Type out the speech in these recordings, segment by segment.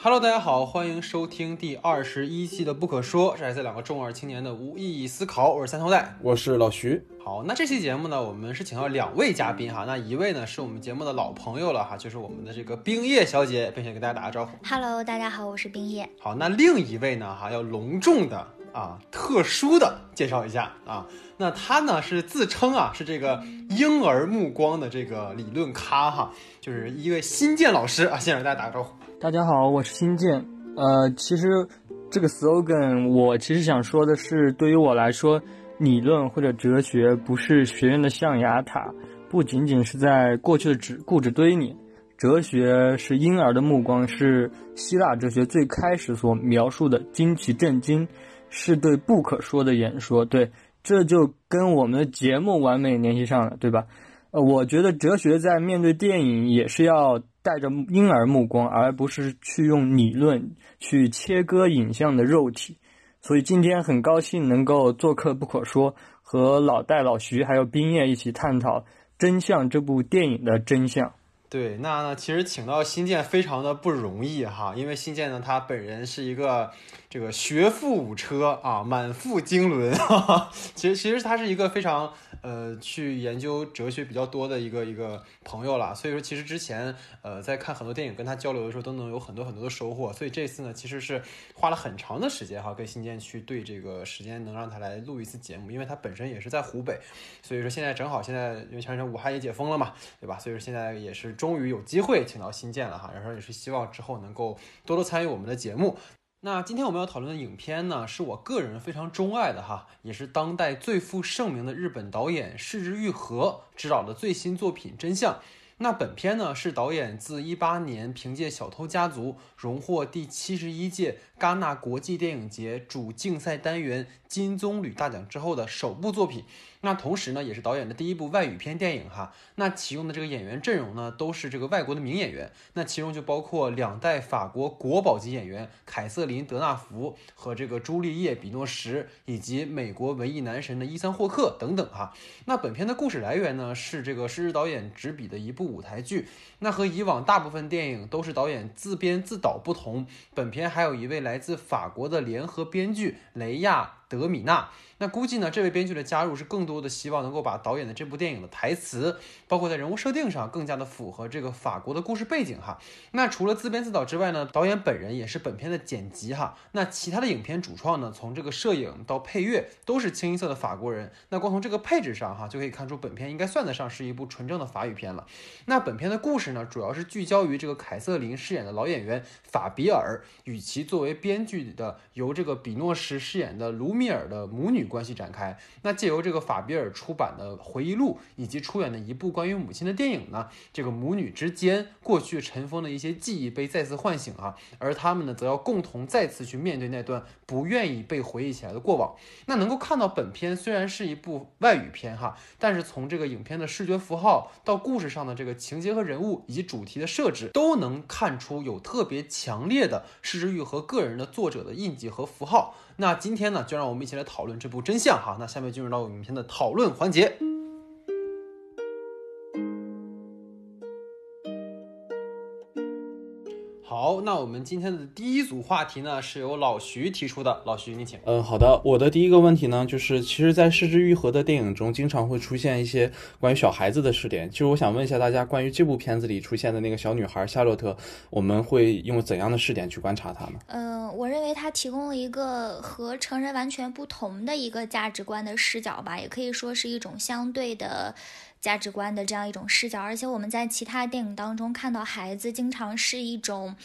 Hello，大家好，欢迎收听第二十一期的《不可说》，是来自两个中二青年的无意义思考。我是三头带，我是老徐。好，那这期节目呢，我们是请到两位嘉宾哈，那一位呢是我们节目的老朋友了哈，就是我们的这个冰叶小姐，并且给大家打个招呼。Hello，大家好，我是冰叶。好，那另一位呢哈，要隆重的啊，特殊的介绍一下啊，那他呢是自称啊是这个婴儿目光的这个理论咖哈，就是一位新建老师啊，先给大家打个招呼。大家好，我是新建。呃，其实这个 slogan 我其实想说的是，对于我来说，理论或者哲学不是学院的象牙塔，不仅仅是在过去的纸固执堆里。哲学是婴儿的目光，是希腊哲学最开始所描述的惊奇震惊，是对不可说的演说。对，这就跟我们的节目完美联系上了，对吧？呃，我觉得哲学在面对电影也是要带着婴儿目光，而不是去用理论去切割影像的肉体。所以今天很高兴能够做客不可说，和老戴、老徐还有冰叶一起探讨《真相》这部电影的真相。对，那呢，其实请到新建非常的不容易哈，因为新建呢，他本人是一个这个学富五车啊，满腹经纶，哈哈。其实其实他是一个非常呃去研究哲学比较多的一个一个朋友了，所以说其实之前呃在看很多电影跟他交流的时候，都能有很多很多的收获。所以这次呢，其实是花了很长的时间哈，跟新建去对这个时间能让他来录一次节目，因为他本身也是在湖北，所以说现在正好现在因为前两天武汉也解封了嘛，对吧？所以说现在也是。终于有机会请到新建了哈，然后也是希望之后能够多多参与我们的节目。那今天我们要讨论的影片呢，是我个人非常钟爱的哈，也是当代最负盛名的日本导演市之愈和执导的最新作品《真相》。那本片呢，是导演自一八年凭借《小偷家族》荣获第七十一届戛纳国际电影节主竞赛单元金棕榈大奖之后的首部作品。那同时呢，也是导演的第一部外语片电影哈。那启用的这个演员阵容呢，都是这个外国的名演员。那其中就包括两代法国国宝级演员凯瑟琳·德纳福和这个朱丽叶·比诺什，以及美国文艺男神的伊桑·霍克等等哈。那本片的故事来源呢，是这个施导演执笔的一部舞台剧。那和以往大部分电影都是导演自编自导不同，本片还有一位来自法国的联合编剧雷亚。德米纳，那估计呢，这位编剧的加入是更多的希望能够把导演的这部电影的台词，包括在人物设定上更加的符合这个法国的故事背景哈。那除了自编自导之外呢，导演本人也是本片的剪辑哈。那其他的影片主创呢，从这个摄影到配乐都是清一色的法国人。那光从这个配置上哈，就可以看出本片应该算得上是一部纯正的法语片了。那本片的故事呢，主要是聚焦于这个凯瑟琳饰演的老演员法比尔与其作为编剧的由这个比诺什饰演的卢。米尔的母女关系展开，那借由这个法比尔出版的回忆录以及出演的一部关于母亲的电影呢，这个母女之间过去尘封的一些记忆被再次唤醒啊，而他们呢则要共同再次去面对那段不愿意被回忆起来的过往。那能够看到本片虽然是一部外语片哈，但是从这个影片的视觉符号到故事上的这个情节和人物以及主题的设置，都能看出有特别强烈的失之愈合个人的作者的印记和符号。那今天呢，就让我们一起来讨论这部真相哈。那下面进入到影片的讨论环节。好，那我们今天的第一组话题呢，是由老徐提出的。老徐，你请。嗯，好的。我的第一个问题呢，就是其实，在失之愈合的电影中，经常会出现一些关于小孩子的试点。其实我想问一下大家，关于这部片子里出现的那个小女孩夏洛特，我们会用怎样的试点去观察她呢？嗯、呃，我认为她提供了一个和成人完全不同的一个价值观的视角吧，也可以说是一种相对的。价值观的这样一种视角，而且我们在其他电影当中看到孩子经常是一种，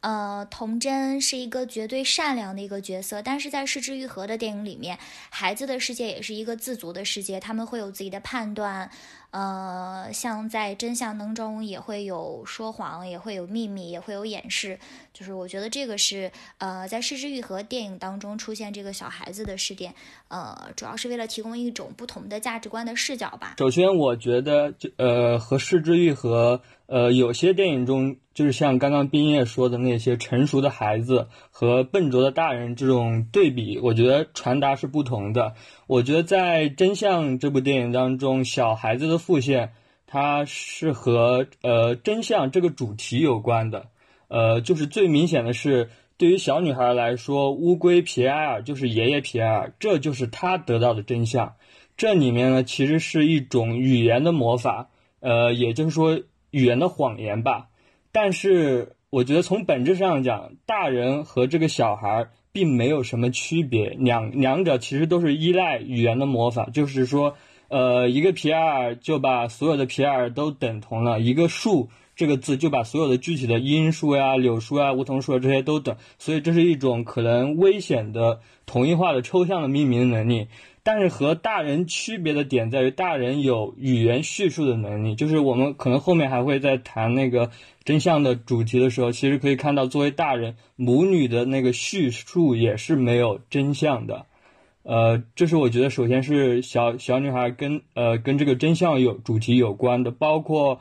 呃，童真，是一个绝对善良的一个角色。但是在《失之愈合》的电影里面，孩子的世界也是一个自足的世界，他们会有自己的判断。呃，像在真相当中也会有说谎，也会有秘密，也会有掩饰。就是我觉得这个是呃，在《失之愈合》电影当中出现这个小孩子的视点，呃，主要是为了提供一种不同的价值观的视角吧。首先，我觉得就呃和《失之愈合》呃有些电影中，就是像刚刚冰叶说的那些成熟的孩子和笨拙的大人这种对比，我觉得传达是不同的。我觉得在《真相》这部电影当中，小孩子的复现，它是和呃真相这个主题有关的。呃，就是最明显的是，对于小女孩来说，乌龟皮埃尔就是爷爷皮埃尔，这就是她得到的真相。这里面呢，其实是一种语言的魔法，呃，也就是说语言的谎言吧。但是我觉得从本质上讲，大人和这个小孩并没有什么区别，两两者其实都是依赖语言的魔法，就是说，呃，一个皮埃尔就把所有的皮埃尔都等同了，一个树。这个字就把所有的具体的樱树呀、柳树啊、梧桐树啊这些都等，所以这是一种可能危险的同一化的抽象的命名能力。但是和大人区别的点在于，大人有语言叙述的能力。就是我们可能后面还会在谈那个真相的主题的时候，其实可以看到，作为大人，母女的那个叙述也是没有真相的。呃，这是我觉得首先是小小女孩跟呃跟这个真相有主题有关的，包括。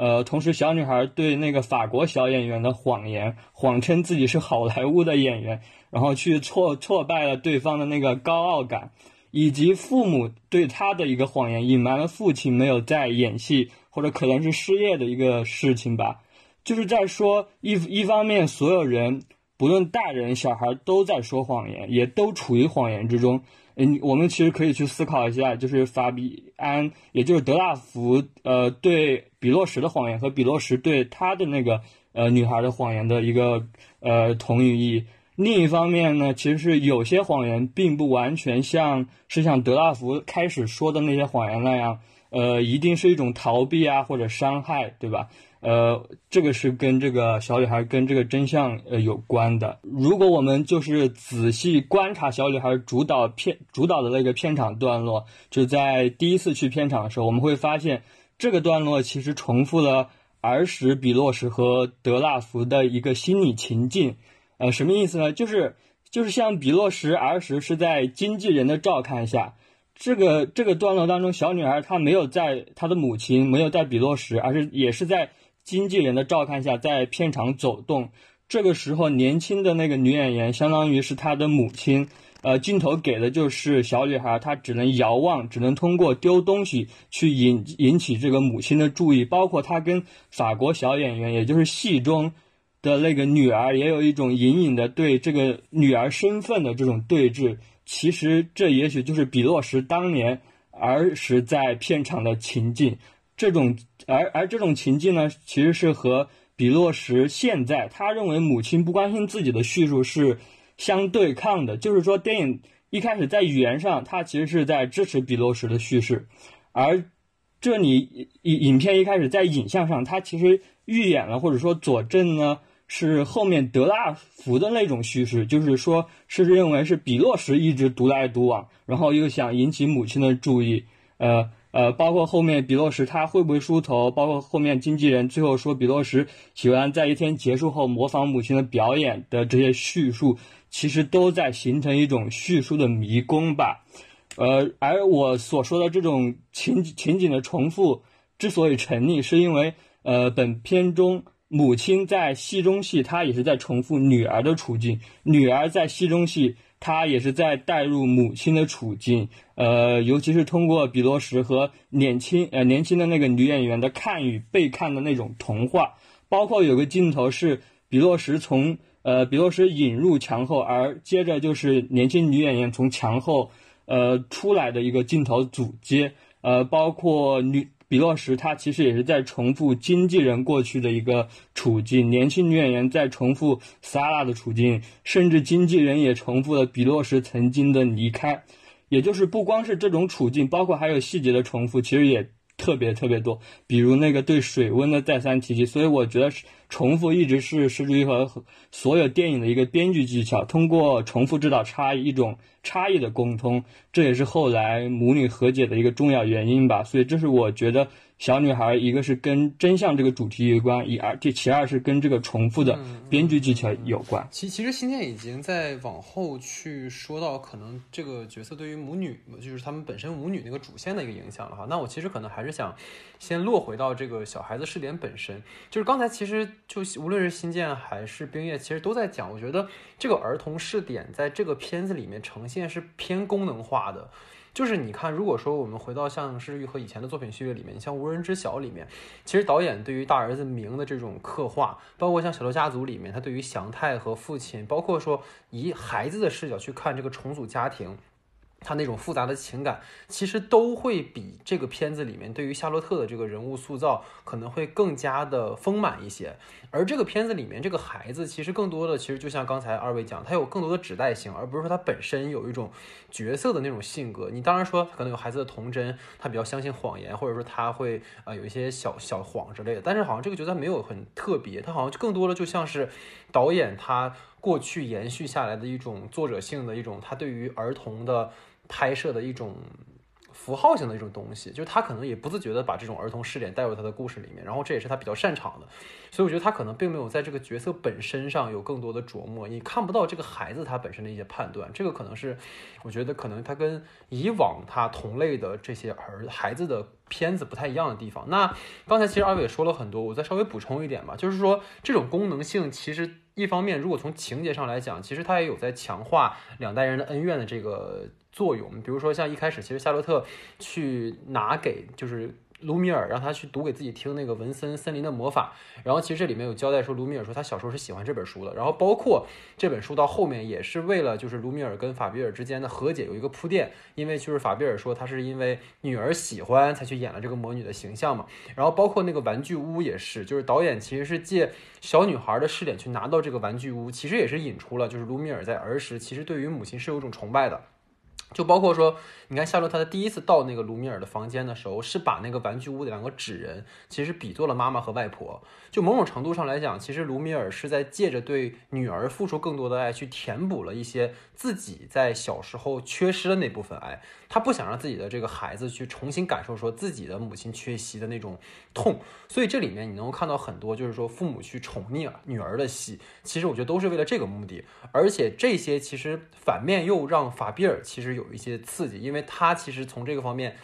呃，同时，小女孩对那个法国小演员的谎言，谎称自己是好莱坞的演员，然后去挫挫败了对方的那个高傲感，以及父母对他的一个谎言，隐瞒了父亲没有在演戏或者可能是失业的一个事情吧，就是在说一一方面，所有人不论大人小孩都在说谎言，也都处于谎言之中。嗯，我们其实可以去思考一下，就是法比安，也就是德拉福，呃，对比洛什的谎言和比洛什对他的那个呃女孩的谎言的一个呃同语义。另一方面呢，其实是有些谎言并不完全像是像德拉福开始说的那些谎言那样，呃，一定是一种逃避啊或者伤害，对吧？呃，这个是跟这个小女孩跟这个真相呃有关的。如果我们就是仔细观察小女孩主导片主导的那个片场段落，就在第一次去片场的时候，我们会发现这个段落其实重复了儿时比洛什和德纳福的一个心理情境。呃，什么意思呢？就是就是像比洛什儿时是在经纪人的照看下，这个这个段落当中，小女孩她没有在她的母亲，没有在比洛什，而是也是在。经纪人的照看下，在片场走动。这个时候，年轻的那个女演员相当于是她的母亲。呃，镜头给的就是小女孩，她只能遥望，只能通过丢东西去引引起这个母亲的注意。包括她跟法国小演员，也就是戏中的那个女儿，也有一种隐隐的对这个女儿身份的这种对峙。其实，这也许就是比洛什当年儿时在片场的情境。这种而而这种情境呢，其实是和比洛什现在他认为母亲不关心自己的叙述是相对抗的。就是说，电影一开始在语言上，他其实是在支持比洛什的叙事，而这里影影片一开始在影像上，他其实预演了或者说佐证呢，是后面德拉福的那种叙事，就是说是认为是比洛什一直独来独往，然后又想引起母亲的注意，呃。呃，包括后面比洛什他会不会梳头，包括后面经纪人最后说比洛什喜欢在一天结束后模仿母亲的表演的这些叙述，其实都在形成一种叙述的迷宫吧。呃，而我所说的这种情情景的重复之所以成立，是因为呃，本片中母亲在戏中戏，她也是在重复女儿的处境，女儿在戏中戏。她也是在带入母亲的处境，呃，尤其是通过比罗什和年轻呃年轻的那个女演员的看与被看的那种童话，包括有个镜头是比洛什从呃比洛什引入墙后，而接着就是年轻女演员从墙后呃出来的一个镜头组接，呃，包括女。比洛什他其实也是在重复经纪人过去的一个处境，年轻女演员在重复萨拉的处境，甚至经纪人也重复了比洛什曾经的离开，也就是不光是这种处境，包括还有细节的重复，其实也特别特别多，比如那个对水温的再三提及，所以我觉得重复一直是石之和所有电影的一个编剧技巧，通过重复制造差异，一种。差异的沟通，这也是后来母女和解的一个重要原因吧。所以，这是我觉得小女孩一个是跟真相这个主题有关，以而这其二是跟这个重复的编剧技巧有关。其其实新建已经在往后去说到可能这个角色对于母女，就是他们本身母女那个主线的一个影响了哈。那我其实可能还是想先落回到这个小孩子试点本身，就是刚才其实就无论是新建还是冰叶，其实都在讲，我觉得这个儿童试点在这个片子里面呈现。是偏功能化的。就是你看，如果说我们回到像是玉和以前的作品序列里面，你像《无人知晓》里面，其实导演对于大儿子明的这种刻画，包括像《小偷家族》里面，他对于祥太和父亲，包括说以孩子的视角去看这个重组家庭。他那种复杂的情感，其实都会比这个片子里面对于夏洛特的这个人物塑造可能会更加的丰满一些。而这个片子里面这个孩子，其实更多的其实就像刚才二位讲，他有更多的指代性，而不是说他本身有一种角色的那种性格。你当然说可能有孩子的童真，他比较相信谎言，或者说他会呃有一些小小谎之类的。但是好像这个角色没有很特别，他好像就更多的就像是导演他过去延续下来的一种作者性的一种，他对于儿童的。拍摄的一种符号性的一种东西，就是他可能也不自觉的把这种儿童视点带入他的故事里面，然后这也是他比较擅长的，所以我觉得他可能并没有在这个角色本身上有更多的琢磨，你看不到这个孩子他本身的一些判断，这个可能是我觉得可能他跟以往他同类的这些儿孩子的片子不太一样的地方。那刚才其实二位也说了很多，我再稍微补充一点吧，就是说这种功能性其实一方面如果从情节上来讲，其实他也有在强化两代人的恩怨的这个。作用，比如说像一开始，其实夏洛特去拿给就是卢米尔，让他去读给自己听那个文森森林的魔法。然后其实这里面有交代说，卢米尔说他小时候是喜欢这本书的。然后包括这本书到后面也是为了就是卢米尔跟法比尔之间的和解有一个铺垫，因为就是法比尔说他是因为女儿喜欢才去演了这个魔女的形象嘛。然后包括那个玩具屋也是，就是导演其实是借小女孩的视点去拿到这个玩具屋，其实也是引出了就是卢米尔在儿时其实对于母亲是有一种崇拜的。就包括说，你看夏洛特他第一次到那个卢米尔的房间的时候，是把那个玩具屋的两个纸人，其实比作了妈妈和外婆。就某种程度上来讲，其实卢米尔是在借着对女儿付出更多的爱，去填补了一些自己在小时候缺失的那部分爱。他不想让自己的这个孩子去重新感受说自己的母亲缺席的那种痛。所以这里面你能够看到很多，就是说父母去宠溺女儿的戏，其实我觉得都是为了这个目的。而且这些其实反面又让法比尔其实。有一些刺激，因为他其实从这个方面，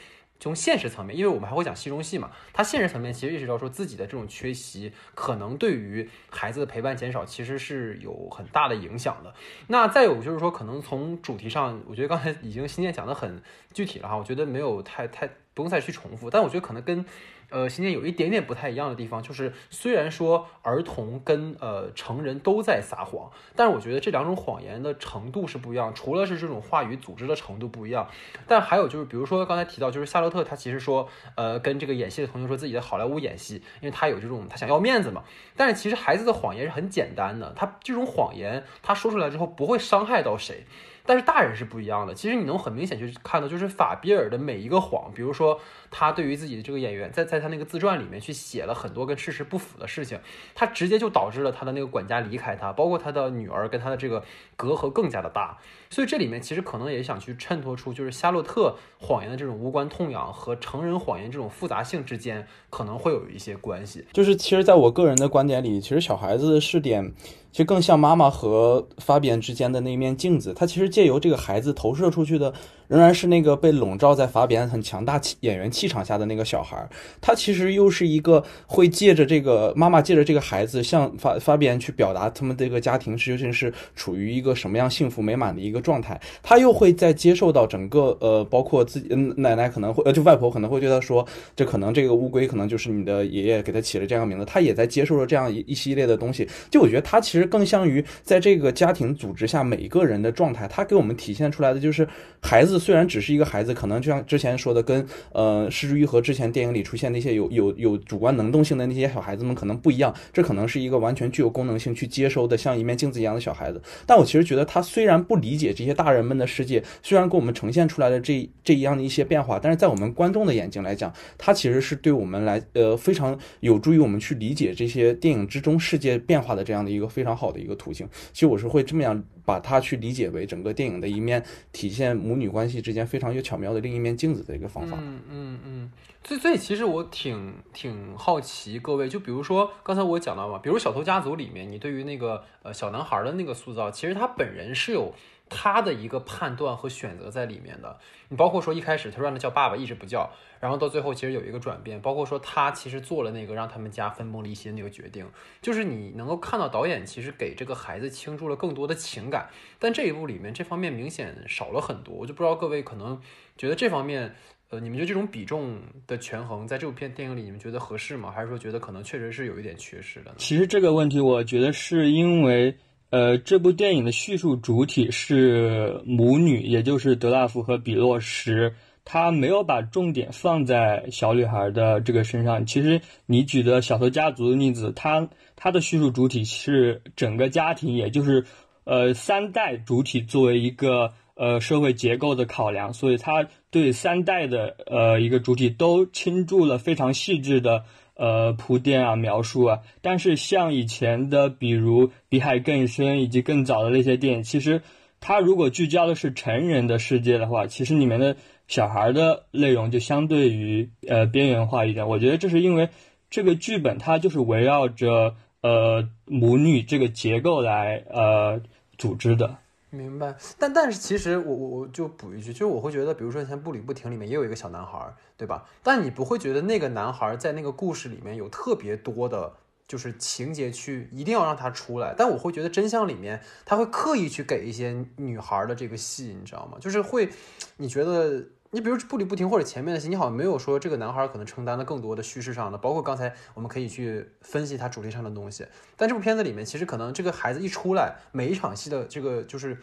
从现实层面，因为我们还会讲戏中戏嘛，他现实层面其实意识到说自己的这种缺席，可能对于孩子的陪伴减少，其实是有很大的影响的。那再有就是说，可能从主题上，我觉得刚才已经新建讲的很具体了哈，我觉得没有太太不用再去重复，但我觉得可能跟。呃，新建有一点点不太一样的地方，就是虽然说儿童跟呃成人都在撒谎，但是我觉得这两种谎言的程度是不一样。除了是这种话语组织的程度不一样，但还有就是，比如说刚才提到，就是夏洛特他其实说，呃，跟这个演戏的同学说自己在好莱坞演戏，因为他有这种他想要面子嘛。但是其实孩子的谎言是很简单的，他这种谎言他说出来之后不会伤害到谁。但是大人是不一样的，其实你能很明显去看到，就是法比尔的每一个谎，比如说他对于自己的这个演员，在在他那个自传里面去写了很多跟事实不符的事情，他直接就导致了他的那个管家离开他，包括他的女儿跟他的这个隔阂更加的大。所以这里面其实可能也想去衬托出，就是夏洛特谎言的这种无关痛痒和成人谎言这种复杂性之间可能会有一些关系。就是其实在我个人的观点里，其实小孩子的试点。其实更像妈妈和发比安之间的那一面镜子，他其实借由这个孩子投射出去的。仍然是那个被笼罩在法比安很强大气演员气场下的那个小孩，他其实又是一个会借着这个妈妈借着这个孩子向法法比安去表达他们这个家庭究竟是处于一个什么样幸福美满的一个状态，他又会在接受到整个呃包括自己奶奶可能会呃就外婆可能会对他说，这可能这个乌龟可能就是你的爷爷给他起了这样名字，他也在接受了这样一一系列的东西，就我觉得他其实更像于在这个家庭组织下每一个人的状态，他给我们体现出来的就是孩子。虽然只是一个孩子，可能就像之前说的，跟呃《失之愈合》之前电影里出现那些有有有主观能动性的那些小孩子们可能不一样，这可能是一个完全具有功能性去接收的像一面镜子一样的小孩子。但我其实觉得他虽然不理解这些大人们的世界，虽然给我们呈现出来的这这一样的一些变化，但是在我们观众的眼睛来讲，他其实是对我们来呃非常有助于我们去理解这些电影之中世界变化的这样的一个非常好的一个途径。其实我是会这么样。把它去理解为整个电影的一面，体现母女关系之间非常有巧妙的另一面镜子的一个方法。嗯嗯嗯。所以所以其实我挺挺好奇各位，就比如说刚才我讲到嘛，比如《小偷家族》里面，你对于那个呃小男孩的那个塑造，其实他本人是有。他的一个判断和选择在里面的。你包括说一开始他让他叫爸爸，一直不叫，然后到最后其实有一个转变，包括说他其实做了那个让他们家分崩离析的那个决定，就是你能够看到导演其实给这个孩子倾注了更多的情感，但这一部里面这方面明显少了很多，我就不知道各位可能觉得这方面。呃，你们觉得这种比重的权衡，在这部片电影里，你们觉得合适吗？还是说觉得可能确实是有一点缺失的？其实这个问题，我觉得是因为，呃，这部电影的叙述主体是母女，也就是德拉夫和比洛什，他没有把重点放在小女孩的这个身上。其实你举的小偷家族的例子，他他的叙述主体是整个家庭，也就是呃三代主体作为一个。呃，社会结构的考量，所以他对三代的呃一个主体都倾注了非常细致的呃铺垫啊描述啊。但是像以前的，比如《比海更深》以及更早的那些电影，其实它如果聚焦的是成人的世界的话，其实里面的小孩的内容就相对于呃边缘化一点。我觉得这是因为这个剧本它就是围绕着呃母女这个结构来呃组织的。明白，但但是其实我我我就补一句，就是我会觉得，比如说像《步履不停》里面也有一个小男孩，对吧？但你不会觉得那个男孩在那个故事里面有特别多的，就是情节去一定要让他出来。但我会觉得真相里面他会刻意去给一些女孩的这个戏，你知道吗？就是会，你觉得。你比如步履不停或者前面的戏，你好像没有说这个男孩可能承担了更多的叙事上的，包括刚才我们可以去分析他主题上的东西。但这部片子里面，其实可能这个孩子一出来，每一场戏的这个就是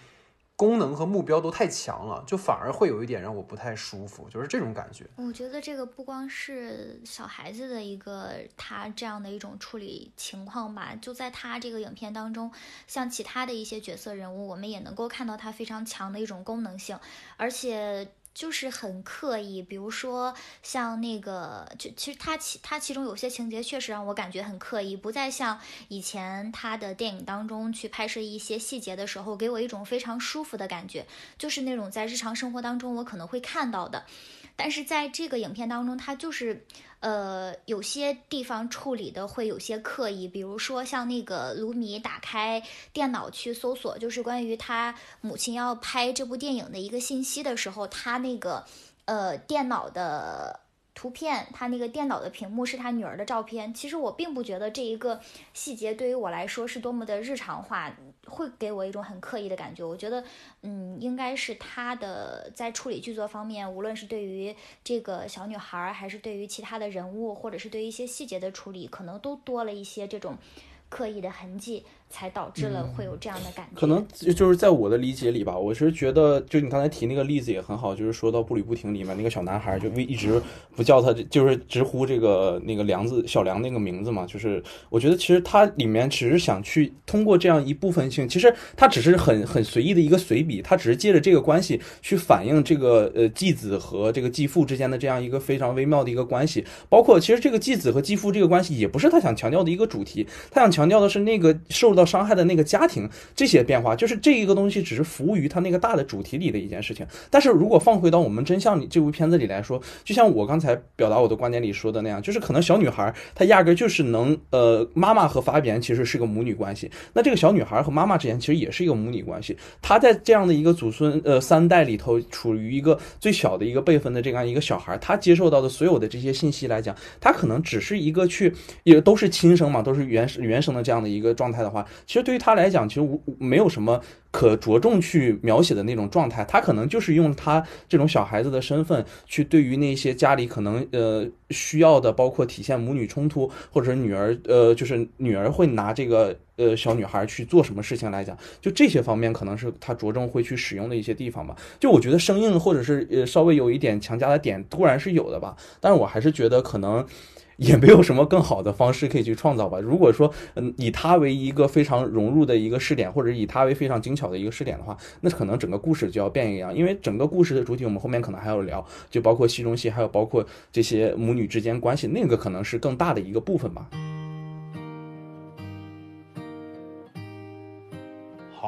功能和目标都太强了，就反而会有一点让我不太舒服，就是这种感觉。我觉得这个不光是小孩子的一个他这样的一种处理情况吧，就在他这个影片当中，像其他的一些角色人物，我们也能够看到他非常强的一种功能性，而且。就是很刻意，比如说像那个，就其实他其他其中有些情节确实让我感觉很刻意，不再像以前他的电影当中去拍摄一些细节的时候，给我一种非常舒服的感觉，就是那种在日常生活当中我可能会看到的。但是在这个影片当中，它就是，呃，有些地方处理的会有些刻意，比如说像那个卢米打开电脑去搜索，就是关于他母亲要拍这部电影的一个信息的时候，他那个，呃，电脑的。图片，他那个电脑的屏幕是他女儿的照片。其实我并不觉得这一个细节对于我来说是多么的日常化，会给我一种很刻意的感觉。我觉得，嗯，应该是他的在处理剧作方面，无论是对于这个小女孩，还是对于其他的人物，或者是对于一些细节的处理，可能都多了一些这种刻意的痕迹。才导致了会有这样的感觉。可能就是在我的理解里吧，我是觉得，就你刚才提那个例子也很好，就是说到步履不停里面那个小男孩，就一直不叫他，就是直呼这个那个梁子小梁那个名字嘛。就是我觉得其实他里面只是想去通过这样一部分性，其实他只是很很随意的一个随笔，他只是借着这个关系去反映这个呃继子和这个继父之间的这样一个非常微妙的一个关系。包括其实这个继子和继父这个关系也不是他想强调的一个主题，他想强调的是那个受到。伤害的那个家庭，这些变化就是这一个东西，只是服务于他那个大的主题里的一件事情。但是如果放回到我们真相里这部片子里来说，就像我刚才表达我的观点里说的那样，就是可能小女孩她压根就是能呃，妈妈和法比安其实是个母女关系。那这个小女孩和妈妈之间其实也是一个母女关系。她在这样的一个祖孙呃三代里头，处于一个最小的一个辈分的这样一个小孩，她接受到的所有的这些信息来讲，她可能只是一个去也都是亲生嘛，都是原原生的这样的一个状态的话。其实对于他来讲，其实无没有什么可着重去描写的那种状态。他可能就是用他这种小孩子的身份，去对于那些家里可能呃需要的，包括体现母女冲突，或者是女儿呃就是女儿会拿这个呃小女孩去做什么事情来讲，就这些方面可能是他着重会去使用的一些地方吧。就我觉得生硬或者是呃稍微有一点强加的点，突然是有的吧。但是我还是觉得可能。也没有什么更好的方式可以去创造吧。如果说，嗯，以它为一个非常融入的一个试点，或者以它为非常精巧的一个试点的话，那可能整个故事就要变一样。因为整个故事的主体，我们后面可能还要聊，就包括戏中戏，还有包括这些母女之间关系，那个可能是更大的一个部分吧。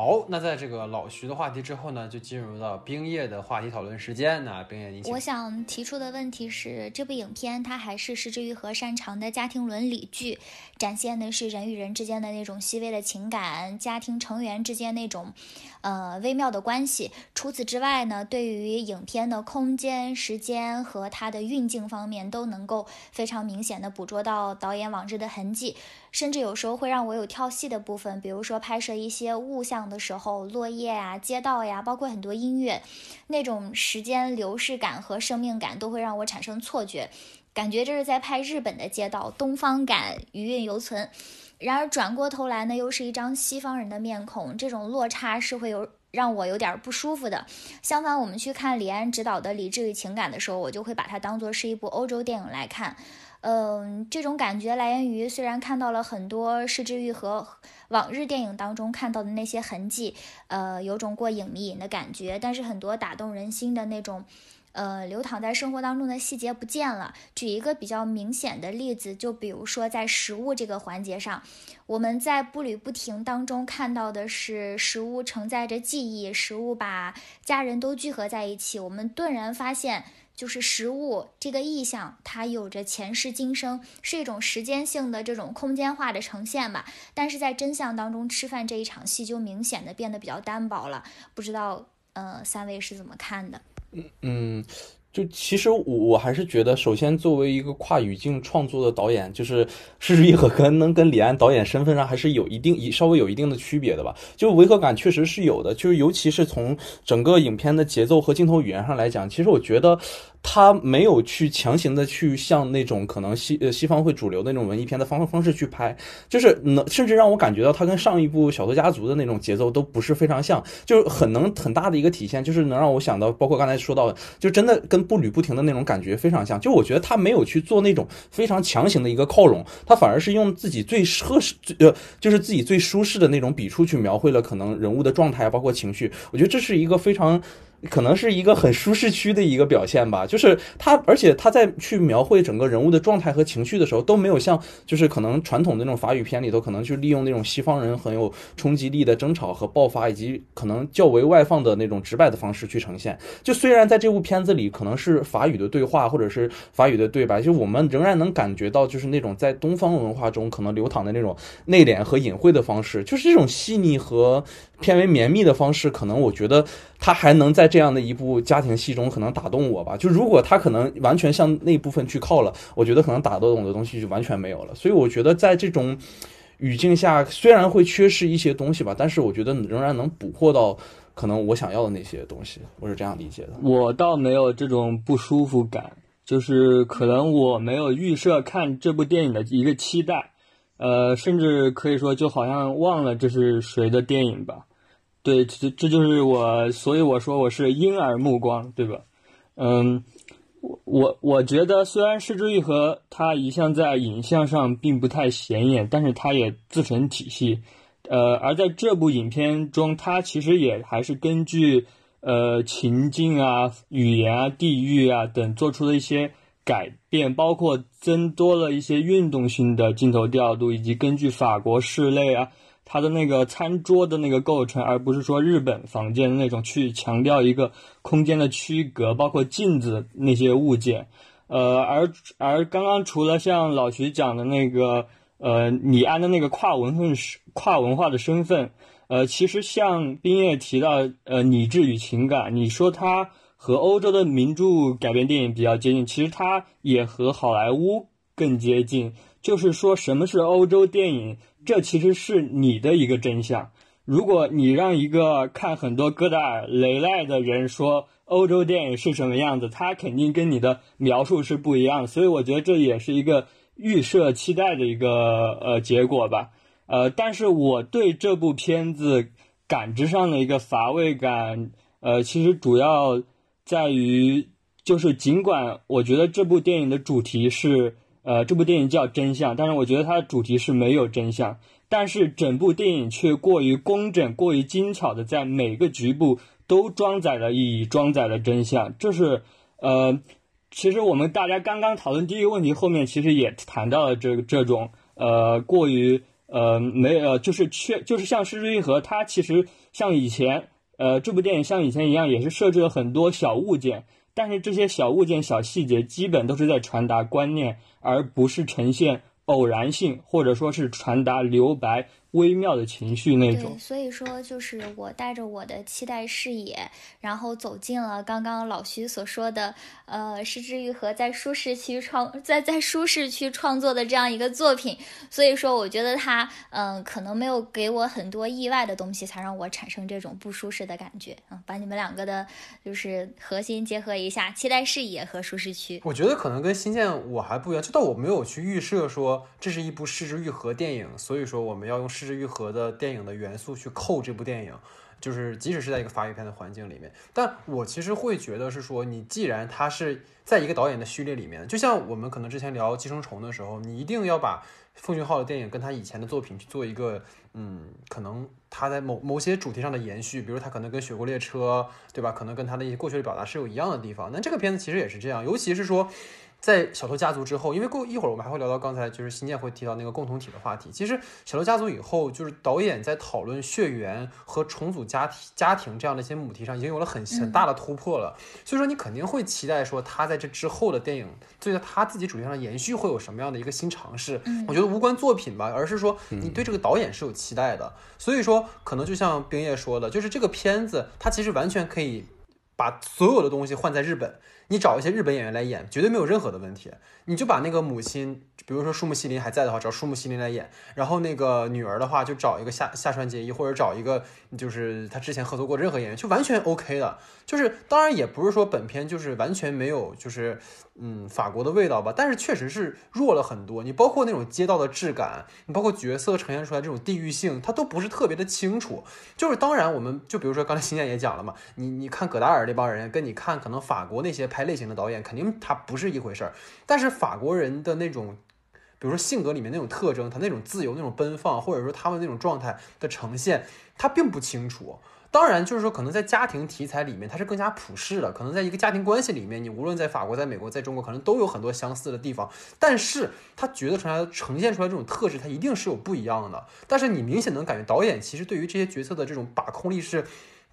好，那在这个老徐的话题之后呢，就进入到冰叶的话题讨论时间。那冰叶，你我想提出的问题是，这部影片它还是失之愈合擅长的家庭伦理剧，展现的是人与人之间的那种细微的情感，家庭成员之间那种，呃，微妙的关系。除此之外呢，对于影片的空间、时间和它的运镜方面，都能够非常明显的捕捉到导演往日的痕迹。甚至有时候会让我有跳戏的部分，比如说拍摄一些物象的时候，落叶啊、街道呀，包括很多音乐，那种时间流逝感和生命感都会让我产生错觉，感觉这是在拍日本的街道，东方感余韵犹存。然而转过头来呢，又是一张西方人的面孔，这种落差是会有让我有点不舒服的。相反，我们去看李安执导的《理智与情感》的时候，我就会把它当做是一部欧洲电影来看。嗯，这种感觉来源于虽然看到了很多失之愈合往日电影当中看到的那些痕迹，呃，有种过影迷瘾的感觉，但是很多打动人心的那种，呃，流淌在生活当中的细节不见了。举一个比较明显的例子，就比如说在食物这个环节上，我们在步履不停当中看到的是食物承载着记忆，食物把家人都聚合在一起，我们顿然发现。就是食物这个意象，它有着前世今生，是一种时间性的这种空间化的呈现吧。但是在真相当中，吃饭这一场戏就明显的变得比较单薄了。不知道，呃，三位是怎么看的？嗯嗯。就其实我我还是觉得，首先作为一个跨语境创作的导演，就是施之玉和可能跟李安导演身份上还是有一定稍微有一定的区别的吧。就违和感确实是有的，就是尤其是从整个影片的节奏和镜头语言上来讲，其实我觉得。他没有去强行的去像那种可能西呃西方会主流的那种文艺片的方方式去拍，就是能甚至让我感觉到他跟上一部《小偷家族》的那种节奏都不是非常像，就是很能很大的一个体现，就是能让我想到，包括刚才说到的，就真的跟步履不停的那种感觉非常像。就我觉得他没有去做那种非常强行的一个靠拢，他反而是用自己最合适呃就是自己最舒适的那种笔触去描绘了可能人物的状态啊，包括情绪。我觉得这是一个非常。可能是一个很舒适区的一个表现吧，就是他，而且他在去描绘整个人物的状态和情绪的时候，都没有像就是可能传统的那种法语片里头，可能去利用那种西方人很有冲击力的争吵和爆发，以及可能较为外放的那种直白的方式去呈现。就虽然在这部片子里可能是法语的对话或者是法语的对白，就我们仍然能感觉到就是那种在东方文化中可能流淌的那种内敛和隐晦的方式，就是这种细腻和。偏为绵密的方式，可能我觉得他还能在这样的一部家庭戏中可能打动我吧。就如果他可能完全向那部分去靠了，我觉得可能打动我的东西就完全没有了。所以我觉得在这种语境下，虽然会缺失一些东西吧，但是我觉得仍然能捕获到可能我想要的那些东西。我是这样理解的。我倒没有这种不舒服感，就是可能我没有预设看这部电影的一个期待，呃，甚至可以说就好像忘了这是谁的电影吧。对，这这就是我，所以我说我是婴儿目光，对吧？嗯，我我我觉得虽然失之愈合它一向在影像上并不太显眼，但是它也自成体系。呃，而在这部影片中，它其实也还是根据呃情境啊、语言啊、地域啊等做出了一些改变，包括增多了一些运动性的镜头调度，以及根据法国室内啊。它的那个餐桌的那个构成，而不是说日本房间的那种去强调一个空间的区隔，包括镜子那些物件。呃，而而刚刚除了像老徐讲的那个，呃，李安的那个跨文化跨文化的身份，呃，其实像冰叶提到，呃，理智与情感，你说它和欧洲的名著改编电影比较接近，其实它也和好莱坞更接近。就是说，什么是欧洲电影？这其实是你的一个真相。如果你让一个看很多戈达尔、雷奈的人说欧洲电影是什么样子，他肯定跟你的描述是不一样的。所以我觉得这也是一个预设期待的一个呃结果吧。呃，但是我对这部片子感知上的一个乏味感，呃，其实主要在于，就是尽管我觉得这部电影的主题是。呃，这部电影叫真相，但是我觉得它的主题是没有真相，但是整部电影却过于工整、过于精巧的在每个局部都装载了意义、装载了真相。这是呃，其实我们大家刚刚讨论第一个问题后面其实也谈到了这这种呃过于。呃，没呃，就是缺，就是像《失之愈合》，它其实像以前，呃，这部电影像以前一样，也是设置了很多小物件，但是这些小物件、小细节基本都是在传达观念，而不是呈现偶然性，或者说是传达留白。微妙的情绪那种，所以说就是我带着我的期待视野，然后走进了刚刚老徐所说的，呃，失之愈合在舒适区创在在舒适区创作的这样一个作品，所以说我觉得他嗯可能没有给我很多意外的东西，才让我产生这种不舒适的感觉。啊，把你们两个的就是核心结合一下，期待视野和舒适区，我觉得可能跟新建我还不一样，就到我没有去预设说这是一部失之愈合电影，所以说我们要用。失之愈合的电影的元素去扣这部电影，就是即使是在一个法语片的环境里面，但我其实会觉得是说，你既然它是在一个导演的序列里面，就像我们可能之前聊《寄生虫》的时候，你一定要把奉俊昊的电影跟他以前的作品去做一个，嗯，可能他在某某些主题上的延续，比如他可能跟《雪国列车》，对吧？可能跟他的一些过去的表达是有一样的地方。那这个片子其实也是这样，尤其是说。在小偷家族之后，因为过一会儿我们还会聊到刚才就是新建会提到那个共同体的话题。其实小偷家族以后，就是导演在讨论血缘和重组家庭、家庭这样的一些母题上，已经有了很很大的突破了。所以说，你肯定会期待说他在这之后的电影，对他自己主题上的延续会有什么样的一个新尝试。我觉得无关作品吧，而是说你对这个导演是有期待的。所以说，可能就像冰叶说的，就是这个片子它其实完全可以把所有的东西换在日本。你找一些日本演员来演，绝对没有任何的问题。你就把那个母亲，比如说树木希林还在的话，找树木希林来演。然后那个女儿的话，就找一个下下川结衣，或者找一个就是他之前合作过任何演员，就完全 OK 的。就是当然也不是说本片就是完全没有就是嗯法国的味道吧，但是确实是弱了很多。你包括那种街道的质感，你包括角色呈现出来这种地域性，它都不是特别的清楚。就是当然我们就比如说刚才新建也讲了嘛，你你看葛达尔那帮人，跟你看可能法国那些拍类型的导演，肯定他不是一回事儿。但是法国人的那种，比如说性格里面那种特征，他那种自由、那种奔放，或者说他们那种状态的呈现，他并不清楚。当然，就是说可能在家庭题材里面，它是更加普世的。可能在一个家庭关系里面，你无论在法国、在美国、在中国，可能都有很多相似的地方。但是，他觉得出来呈现出来这种特质，它一定是有不一样的。但是你明显能感觉导演其实对于这些角色的这种把控力是。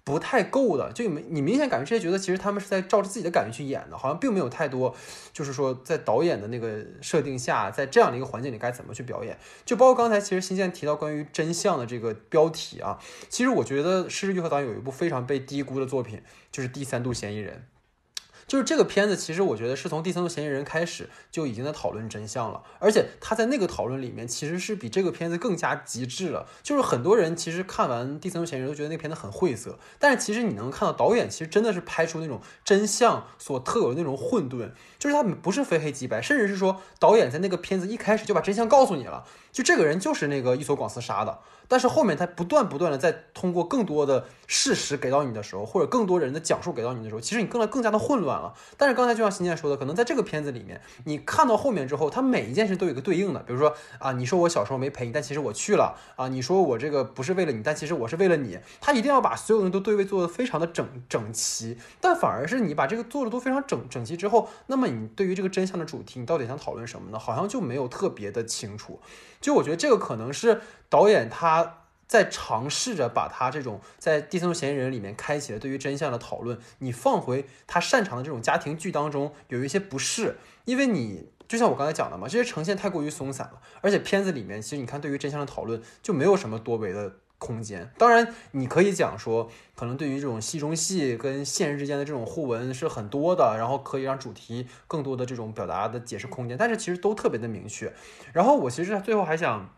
不太够的，就你你明显感觉这些角色其实他们是在照着自己的感觉去演的，好像并没有太多，就是说在导演的那个设定下，在这样的一个环境里该怎么去表演。就包括刚才其实新建提到关于真相的这个标题啊，其实我觉得施之玉和导演有一部非常被低估的作品，就是《第三度嫌疑人》。就是这个片子，其实我觉得是从第三度嫌疑人开始就已经在讨论真相了，而且他在那个讨论里面其实是比这个片子更加极致了。就是很多人其实看完第三度嫌疑人都觉得那片子很晦涩，但是其实你能看到导演其实真的是拍出那种真相所特有的那种混沌，就是他们不是非黑即白，甚至是说导演在那个片子一开始就把真相告诉你了，就这个人就是那个伊索广司杀的。但是后面他不断不断的在通过更多的事实给到你的时候，或者更多人的讲述给到你的时候，其实你更更加的混乱了。但是刚才就像新建说的，可能在这个片子里面，你看到后面之后，他每一件事都有一个对应的。比如说啊，你说我小时候没陪你，但其实我去了啊。你说我这个不是为了你，但其实我是为了你。他一定要把所有人都对位做的非常的整整齐。但反而是你把这个做的都非常整整齐之后，那么你对于这个真相的主题，你到底想讨论什么呢？好像就没有特别的清楚。就我觉得这个可能是导演他。在尝试着把他这种在第三种嫌疑人里面开启了对于真相的讨论，你放回他擅长的这种家庭剧当中，有一些不适，因为你就像我刚才讲的嘛，这些呈现太过于松散了，而且片子里面其实你看对于真相的讨论就没有什么多维的空间。当然，你可以讲说，可能对于这种戏中戏跟现实之间的这种互文是很多的，然后可以让主题更多的这种表达的解释空间，但是其实都特别的明确。然后我其实最后还想。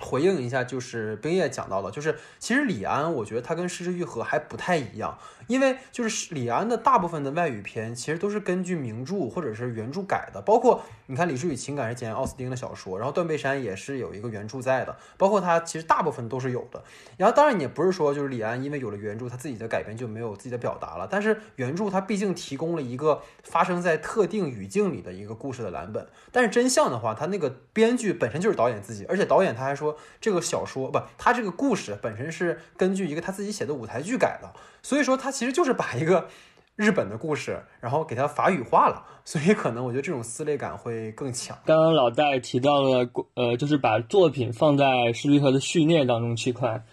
回应一下，就是冰叶讲到的，就是其实李安，我觉得他跟失之愈合还不太一样。因为就是李安的大部分的外语片，其实都是根据名著或者是原著改的，包括你看《理智与情感》是简·奥斯汀的小说，然后《断背山》也是有一个原著在的，包括他其实大部分都是有的。然后当然也不是说就是李安因为有了原著，他自己的改编就没有自己的表达了，但是原著它毕竟提供了一个发生在特定语境里的一个故事的蓝本。但是真相的话，他那个编剧本身就是导演自己，而且导演他还说这个小说不，他这个故事本身是根据一个他自己写的舞台剧改的。所以说，他其实就是把一个日本的故事，然后给它法语化了，所以可能我觉得这种撕裂感会更强。刚刚老戴提到了，呃，就是把作品放在《失之和的序列当中去看。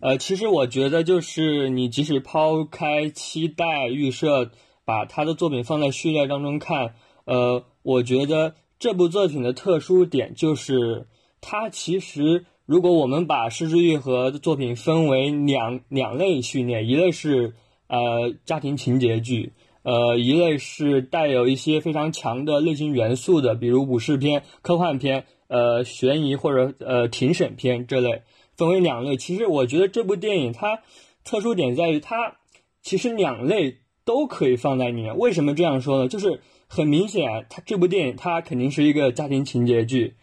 呃，其实我觉得，就是你即使抛开期待预设，把他的作品放在序列当中看，呃，我觉得这部作品的特殊点就是，它其实如果我们把失之愈合的作品分为两两类序列，一类是呃家庭情节剧，呃，一类是带有一些非常强的类型元素的，比如武士片、科幻片、呃悬疑或者呃庭审片这类。分为两类，其实我觉得这部电影它特殊点在于它其实两类都可以放在里面。为什么这样说呢？就是很明显，它这部电影它肯定是一个家庭情节剧，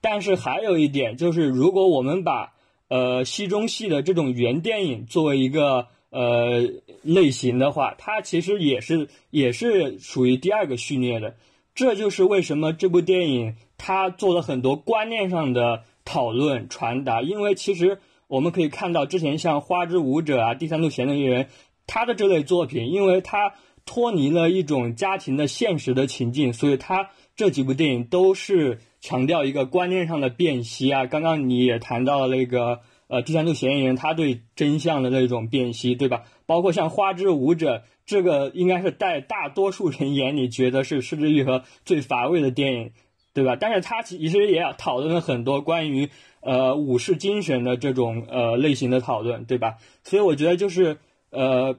但是还有一点就是，如果我们把呃戏中戏的这种原电影作为一个呃类型的话，它其实也是也是属于第二个序列的。这就是为什么这部电影它做了很多观念上的。讨论传达，因为其实我们可以看到，之前像《花之舞者》啊，《第三度嫌疑人》，他的这类作品，因为他脱离了一种家庭的现实的情境，所以他这几部电影都是强调一个观念上的辨析啊。刚刚你也谈到了那个呃，《第三度嫌疑人》，他对真相的那种辨析，对吧？包括像《花之舞者》，这个应该是在大多数人眼里觉得是《失之愈合》最乏味的电影。对吧？但是他其实也讨论了很多关于呃武士精神的这种呃类型的讨论，对吧？所以我觉得就是呃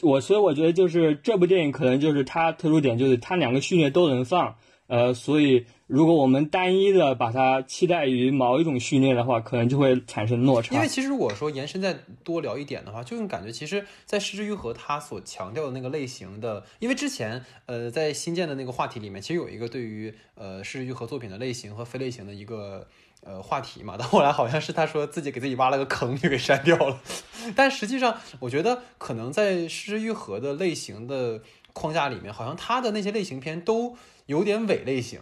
我所以我觉得就是这部电影可能就是它特殊点就是它两个序列都能放。呃，所以如果我们单一的把它期待于某一种序列的话，可能就会产生落差。因为其实如果说延伸再多聊一点的话，就感觉其实，在失之愈合他所强调的那个类型的，因为之前呃在新建的那个话题里面，其实有一个对于呃失之愈合作品的类型和非类型的一个呃话题嘛，但后来好像是他说自己给自己挖了个坑就给删掉了。但实际上，我觉得可能在失之愈合的类型的框架里面，好像他的那些类型片都。有点伪类型，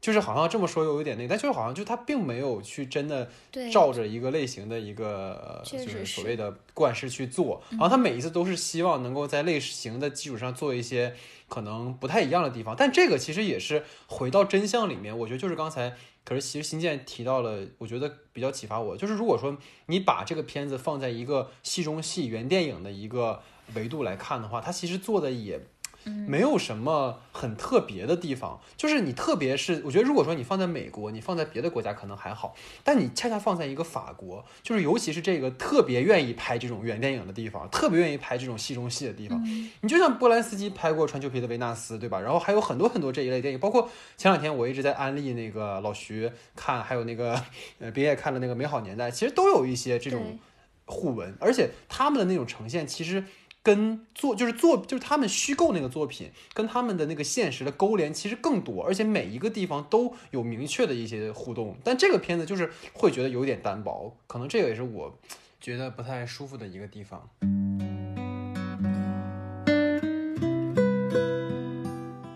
就是好像这么说又有点那，但就是好像就他并没有去真的照着一个类型的一个就是所谓的惯式去做，然后他每一次都是希望能够在类型的基础上做一些可能不太一样的地方，但这个其实也是回到真相里面，我觉得就是刚才可是其实新建提到了，我觉得比较启发我，就是如果说你把这个片子放在一个戏中戏原电影的一个维度来看的话，它其实做的也。没有什么很特别的地方，就是你特别是我觉得，如果说你放在美国，你放在别的国家可能还好，但你恰恰放在一个法国，就是尤其是这个特别愿意拍这种远电影的地方，特别愿意拍这种戏中戏的地方，你就像波兰斯基拍过《传球皮的维纳斯》，对吧？然后还有很多很多这一类电影，包括前两天我一直在安利那个老徐看，还有那个 呃别也看了那个《美好年代》，其实都有一些这种互文，而且他们的那种呈现其实。跟作就是作就是他们虚构那个作品跟他们的那个现实的勾连其实更多，而且每一个地方都有明确的一些互动。但这个片子就是会觉得有点单薄，可能这个也是我觉得不太舒服的一个地方。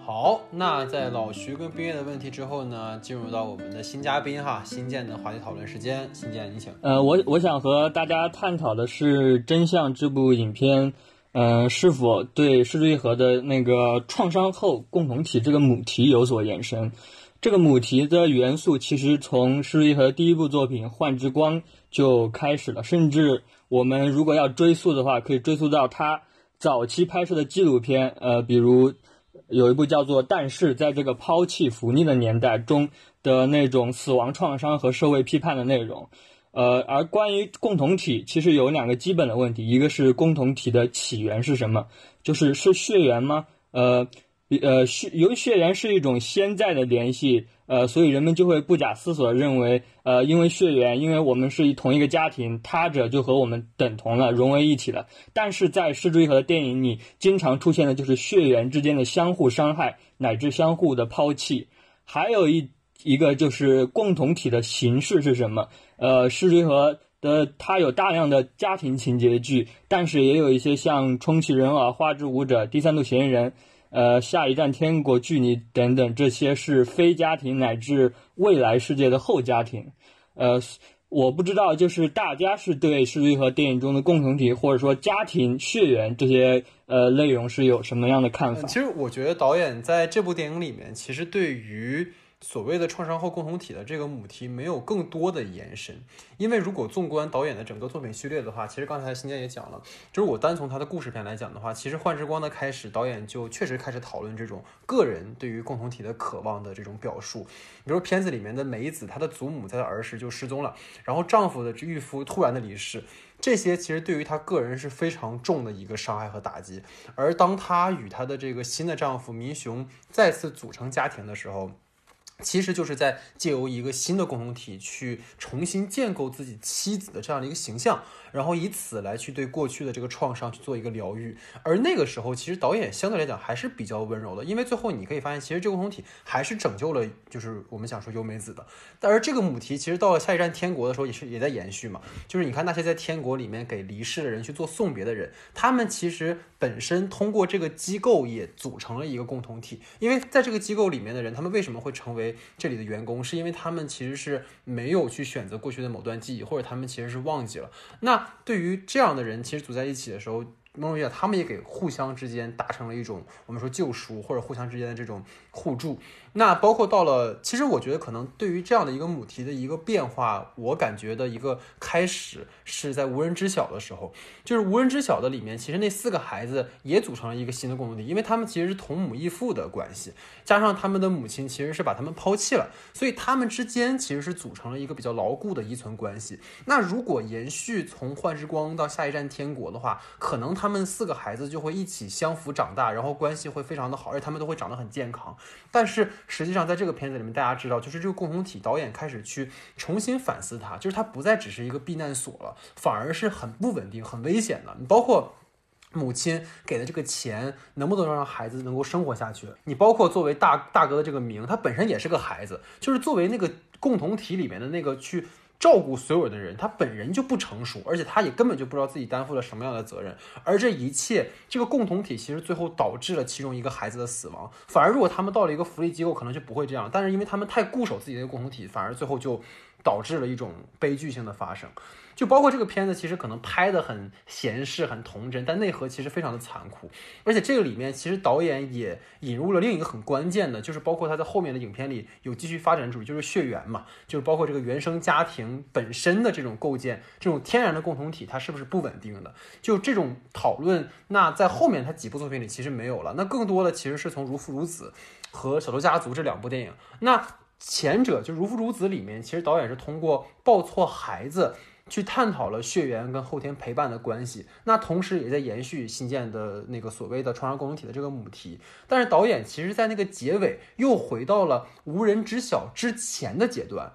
好，那在老徐跟冰月的问题之后呢，进入到我们的新嘉宾哈新建的话题讨论时间，新建你请。呃，我我想和大家探讨的是《真相》这部影片。嗯，是否对失之愈合的那个创伤后共同体这个母题有所延伸？这个母题的元素其实从失之愈合第一部作品《幻之光》就开始了，甚至我们如果要追溯的话，可以追溯到他早期拍摄的纪录片，呃，比如有一部叫做《但是在这个抛弃福利的年代》中的那种死亡创伤和社会批判的内容。呃，而关于共同体，其实有两个基本的问题，一个是共同体的起源是什么，就是是血缘吗？呃，呃，血由于血缘是一种先在的联系，呃，所以人们就会不假思索的认为，呃，因为血缘，因为我们是同一个家庭，他者就和我们等同了，融为一体了。但是在失之愈合的电影里，经常出现的就是血缘之间的相互伤害，乃至相互的抛弃。还有一一个就是共同体的形式是什么？呃，失之和的它有大量的家庭情节剧，但是也有一些像《充气人偶》《花之舞者》《第三度嫌疑人》呃，《下一站天国》距离等等，这些是非家庭乃至未来世界的后家庭。呃，我不知道，就是大家是对《失之愈合》电影中的共同体，或者说家庭、血缘这些呃内容是有什么样的看法？其实我觉得导演在这部电影里面，其实对于。所谓的创伤后共同体的这个母题没有更多的延伸，因为如果纵观导演的整个作品序列的话，其实刚才新建也讲了，就是我单从他的故事片来讲的话，其实《幻之光》的开始，导演就确实开始讨论这种个人对于共同体的渴望的这种表述。比如片子里面的梅子，她的祖母在她儿时就失踪了，然后丈夫的御夫突然的离世，这些其实对于她个人是非常重的一个伤害和打击。而当她与她的这个新的丈夫民雄再次组成家庭的时候，其实就是在借由一个新的共同体去重新建构自己妻子的这样的一个形象。然后以此来去对过去的这个创伤去做一个疗愈，而那个时候其实导演相对来讲还是比较温柔的，因为最后你可以发现，其实这个共同体还是拯救了，就是我们想说优美子的。但是这个母题其实到了下一站天国的时候也是也在延续嘛，就是你看那些在天国里面给离世的人去做送别的人，他们其实本身通过这个机构也组成了一个共同体，因为在这个机构里面的人，他们为什么会成为这里的员工，是因为他们其实是没有去选择过去的某段记忆，或者他们其实是忘记了那。对于这样的人，其实组在一起的时候。某种意义上，他们也给互相之间达成了一种我们说救赎，或者互相之间的这种互助。那包括到了，其实我觉得可能对于这样的一个母题的一个变化，我感觉的一个开始是在无人知晓的时候，就是无人知晓的里面，其实那四个孩子也组成了一个新的共同体，因为他们其实是同母异父的关系，加上他们的母亲其实是把他们抛弃了，所以他们之间其实是组成了一个比较牢固的依存关系。那如果延续从幻之光到下一站天国的话，可能他。们四个孩子就会一起相扶长大，然后关系会非常的好，而且他们都会长得很健康。但是实际上，在这个片子里面，大家知道，就是这个共同体，导演开始去重新反思它，就是它不再只是一个避难所了，反而是很不稳定、很危险的。你包括母亲给的这个钱，能不能让孩子能够生活下去？你包括作为大大哥的这个名，他本身也是个孩子，就是作为那个共同体里面的那个去。照顾所有的人，他本人就不成熟，而且他也根本就不知道自己担负了什么样的责任。而这一切，这个共同体其实最后导致了其中一个孩子的死亡。反而如果他们到了一个福利机构，可能就不会这样。但是因为他们太固守自己的共同体，反而最后就导致了一种悲剧性的发生。就包括这个片子，其实可能拍的很闲适、很童真，但内核其实非常的残酷。而且这个里面，其实导演也引入了另一个很关键的，就是包括他在后面的影片里有继续发展主义，就是血缘嘛，就是包括这个原生家庭本身的这种构建，这种天然的共同体，它是不是不稳定的？就这种讨论，那在后面他几部作品里其实没有了。那更多的其实是从《如父如子》和《小偷家族》这两部电影。那前者就《如父如子》里面，其实导演是通过抱错孩子。去探讨了血缘跟后天陪伴的关系，那同时也在延续新建的那个所谓的创伤共同体的这个母题。但是导演其实在那个结尾又回到了无人知晓之前的阶段，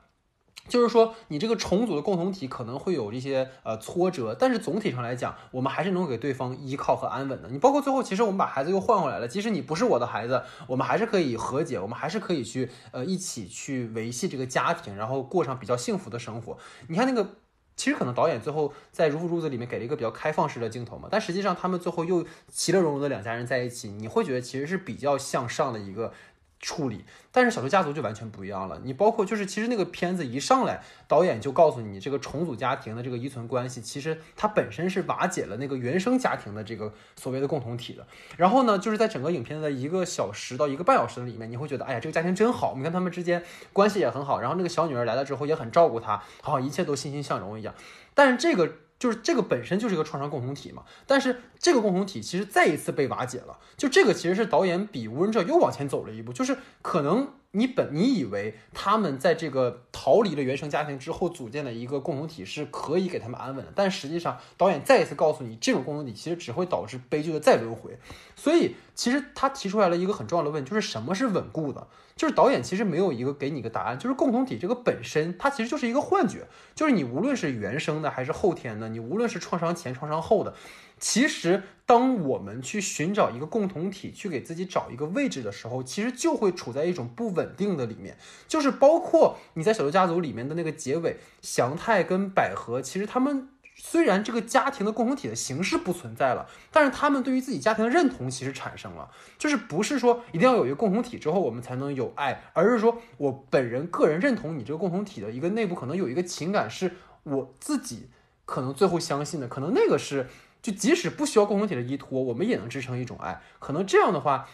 就是说你这个重组的共同体可能会有一些呃挫折，但是总体上来讲，我们还是能够给对方依靠和安稳的。你包括最后，其实我们把孩子又换回来了，即使你不是我的孩子，我们还是可以和解，我们还是可以去呃一起去维系这个家庭，然后过上比较幸福的生活。你看那个。其实可能导演最后在《如父如子》里面给了一个比较开放式的镜头嘛，但实际上他们最后又其乐融融的两家人在一起，你会觉得其实是比较向上的一个。处理，但是《小偷家族》就完全不一样了。你包括就是，其实那个片子一上来，导演就告诉你，这个重组家庭的这个依存关系，其实它本身是瓦解了那个原生家庭的这个所谓的共同体的。然后呢，就是在整个影片的一个小时到一个半小时的里面，你会觉得，哎呀，这个家庭真好，你看他们之间关系也很好。然后那个小女儿来了之后也很照顾他，好像一切都欣欣向荣一样。但是这个。就是这个本身就是一个创伤共同体嘛，但是这个共同体其实再一次被瓦解了。就这个其实是导演比无人者又往前走了一步，就是可能你本你以为他们在这个逃离了原生家庭之后组建的一个共同体是可以给他们安稳的，但实际上导演再一次告诉你，这种共同体其实只会导致悲剧的再轮回。所以其实他提出来了一个很重要的问题，就是什么是稳固的？就是导演其实没有一个给你一个答案，就是共同体这个本身，它其实就是一个幻觉。就是你无论是原生的还是后天的，你无论是创伤前、创伤后的，其实当我们去寻找一个共同体，去给自己找一个位置的时候，其实就会处在一种不稳定的里面。就是包括你在《小偷家族》里面的那个结尾，祥太跟百合，其实他们。虽然这个家庭的共同体的形式不存在了，但是他们对于自己家庭的认同其实产生了，就是不是说一定要有一个共同体之后我们才能有爱，而是说我本人个人认同你这个共同体的一个内部可能有一个情感是我自己可能最后相信的，可能那个是就即使不需要共同体的依托，我们也能支撑一种爱，可能这样的话。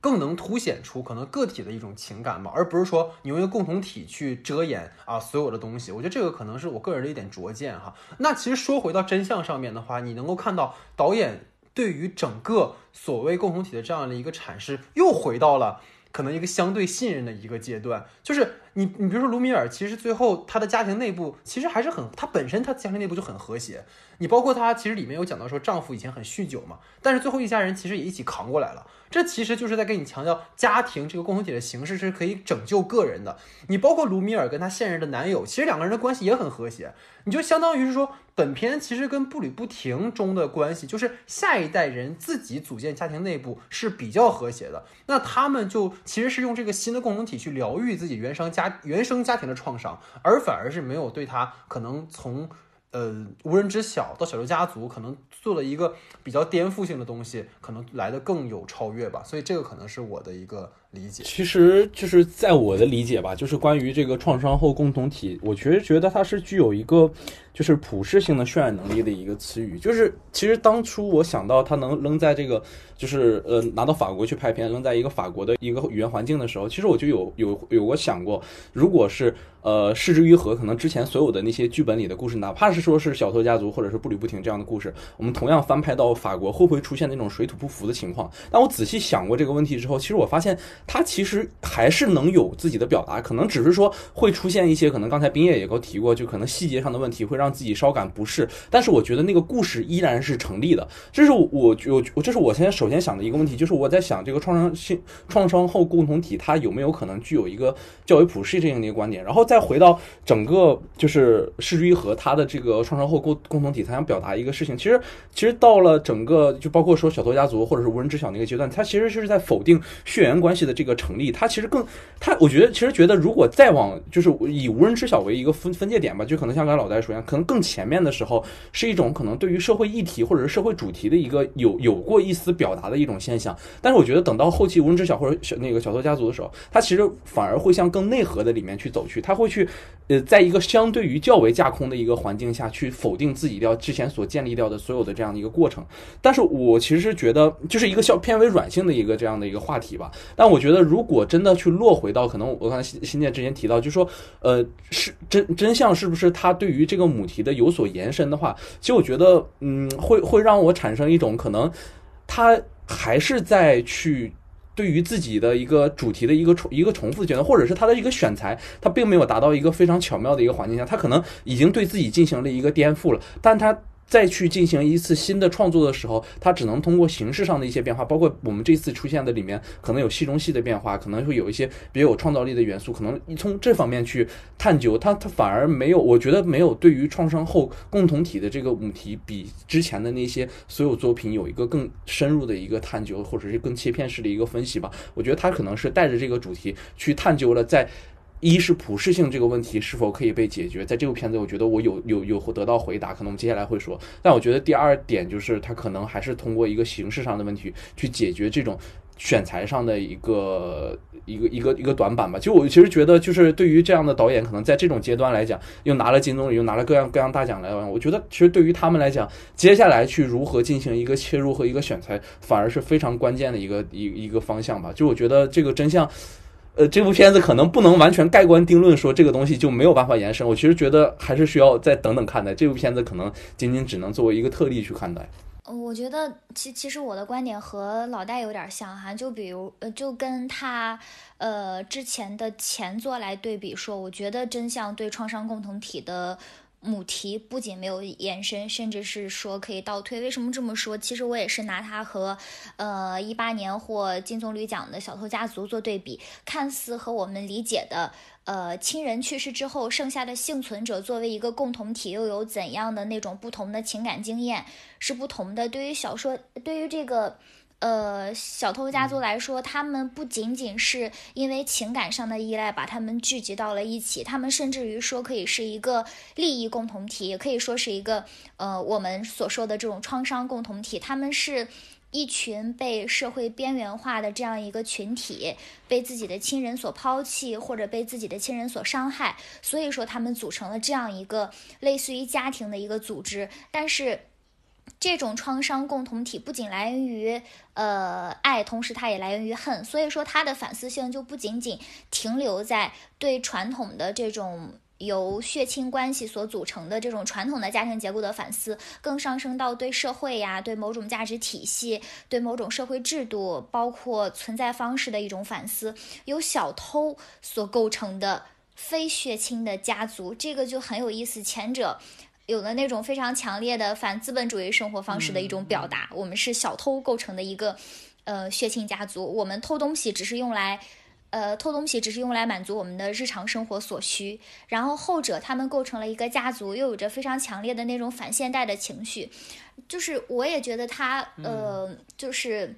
更能凸显出可能个体的一种情感吧，而不是说你用一个共同体去遮掩啊所有的东西。我觉得这个可能是我个人的一点拙见哈。那其实说回到真相上面的话，你能够看到导演对于整个所谓共同体的这样的一个阐释，又回到了可能一个相对信任的一个阶段。就是你你比如说卢米尔，其实最后他的家庭内部其实还是很，他本身他家庭内部就很和谐。你包括他其实里面有讲到说丈夫以前很酗酒嘛，但是最后一家人其实也一起扛过来了。这其实就是在跟你强调，家庭这个共同体的形式是可以拯救个人的。你包括卢米尔跟他现任的男友，其实两个人的关系也很和谐。你就相当于是说，本片其实跟步履不停中的关系，就是下一代人自己组建家庭内部是比较和谐的。那他们就其实是用这个新的共同体去疗愈自己原生家原生家庭的创伤，而反而是没有对他可能从。呃，无人知晓到小刘家族可能做了一个比较颠覆性的东西，可能来的更有超越吧，所以这个可能是我的一个理解。其实就是在我的理解吧，就是关于这个创伤后共同体，我其实觉得它是具有一个就是普适性的渲染能力的一个词语。就是其实当初我想到它能扔在这个就是呃拿到法国去拍片，扔在一个法国的一个语言环境的时候，其实我就有有有过想过，如果是。呃，失之愈合，可能之前所有的那些剧本里的故事，哪怕是说是小偷家族或者是步履不停这样的故事，我们同样翻拍到法国，会不会出现那种水土不服的情况？但我仔细想过这个问题之后，其实我发现它其实还是能有自己的表达，可能只是说会出现一些可能刚才冰叶也都提过，就可能细节上的问题会让让自己稍感不适。但是我觉得那个故事依然是成立的。这是我我我这是我现在首先想的一个问题，就是我在想这个创伤性创伤后共同体它有没有可能具有一个较为普适这样的一个观点，然后。再回到整个就是失之愈合他的这个创伤后共共同体，他想表达一个事情。其实，其实到了整个就包括说小偷家族或者是无人知晓那个阶段，他其实就是在否定血缘关系的这个成立。他其实更他，我觉得其实觉得如果再往就是以无人知晓为一个分分界点吧，就可能像刚才老戴说一样，可能更前面的时候是一种可能对于社会议题或者是社会主题的一个有有过一丝表达的一种现象。但是我觉得等到后期无人知晓或者小那个小偷家族的时候，他其实反而会向更内核的里面去走去，他会。去，呃，在一个相对于较为架空的一个环境下去否定自己掉之前所建立掉的所有的这样的一个过程。但是我其实是觉得，就是一个较偏为软性的一个这样的一个话题吧。但我觉得，如果真的去落回到可能我刚才新新建之前提到，就是说，呃，是真真相是不是他对于这个母主题的有所延伸的话，其实我觉得，嗯，会会让我产生一种可能，他还是在去。对于自己的一个主题的一个重一个重复的阶段，或者是他的一个选材，他并没有达到一个非常巧妙的一个环境下，他可能已经对自己进行了一个颠覆了，但他。再去进行一次新的创作的时候，它只能通过形式上的一些变化，包括我们这次出现的里面可能有戏中戏的变化，可能会有一些比较有创造力的元素，可能从这方面去探究它，它反而没有，我觉得没有对于创伤后共同体的这个母题比之前的那些所有作品有一个更深入的一个探究，或者是更切片式的一个分析吧。我觉得它可能是带着这个主题去探究了在。一是普适性这个问题是否可以被解决，在这部片子，我觉得我有有有得到回答，可能我们接下来会说。但我觉得第二点就是，他可能还是通过一个形式上的问题去解决这种选材上的一个一个一个一个短板吧。就我其实觉得，就是对于这样的导演，可能在这种阶段来讲，又拿了金棕榈，又拿了各样各样大奖来我觉得其实对于他们来讲，接下来去如何进行一个切入和一个选材，反而是非常关键的一个一一个方向吧。就我觉得这个真相。呃，这部片子可能不能完全盖棺定论说这个东西就没有办法延伸。我其实觉得还是需要再等等看待。这部片子可能仅仅只能作为一个特例去看待。我觉得其其实我的观点和老戴有点像哈，就比如呃，就跟他呃之前的前作来对比说，我觉得真相对创伤共同体的。母题不仅没有延伸，甚至是说可以倒退。为什么这么说？其实我也是拿它和，呃，一八年获金棕榈奖的小偷家族做对比，看似和我们理解的，呃，亲人去世之后剩下的幸存者作为一个共同体，又有怎样的那种不同的情感经验是不同的。对于小说，对于这个。呃，小偷家族来说，他们不仅仅是因为情感上的依赖把他们聚集到了一起，他们甚至于说可以是一个利益共同体，也可以说是一个呃我们所说的这种创伤共同体。他们是一群被社会边缘化的这样一个群体，被自己的亲人所抛弃，或者被自己的亲人所伤害，所以说他们组成了这样一个类似于家庭的一个组织，但是。这种创伤共同体不仅来源于呃爱，同时它也来源于恨，所以说它的反思性就不仅仅停留在对传统的这种由血亲关系所组成的这种传统的家庭结构的反思，更上升到对社会呀、对某种价值体系、对某种社会制度，包括存在方式的一种反思。由小偷所构成的非血亲的家族，这个就很有意思。前者。有了那种非常强烈的反资本主义生活方式的一种表达，我们是小偷构成的一个，呃，血亲家族。我们偷东西只是用来，呃，偷东西只是用来满足我们的日常生活所需。然后后者他们构成了一个家族，又有着非常强烈的那种反现代的情绪。就是我也觉得他，呃，就是。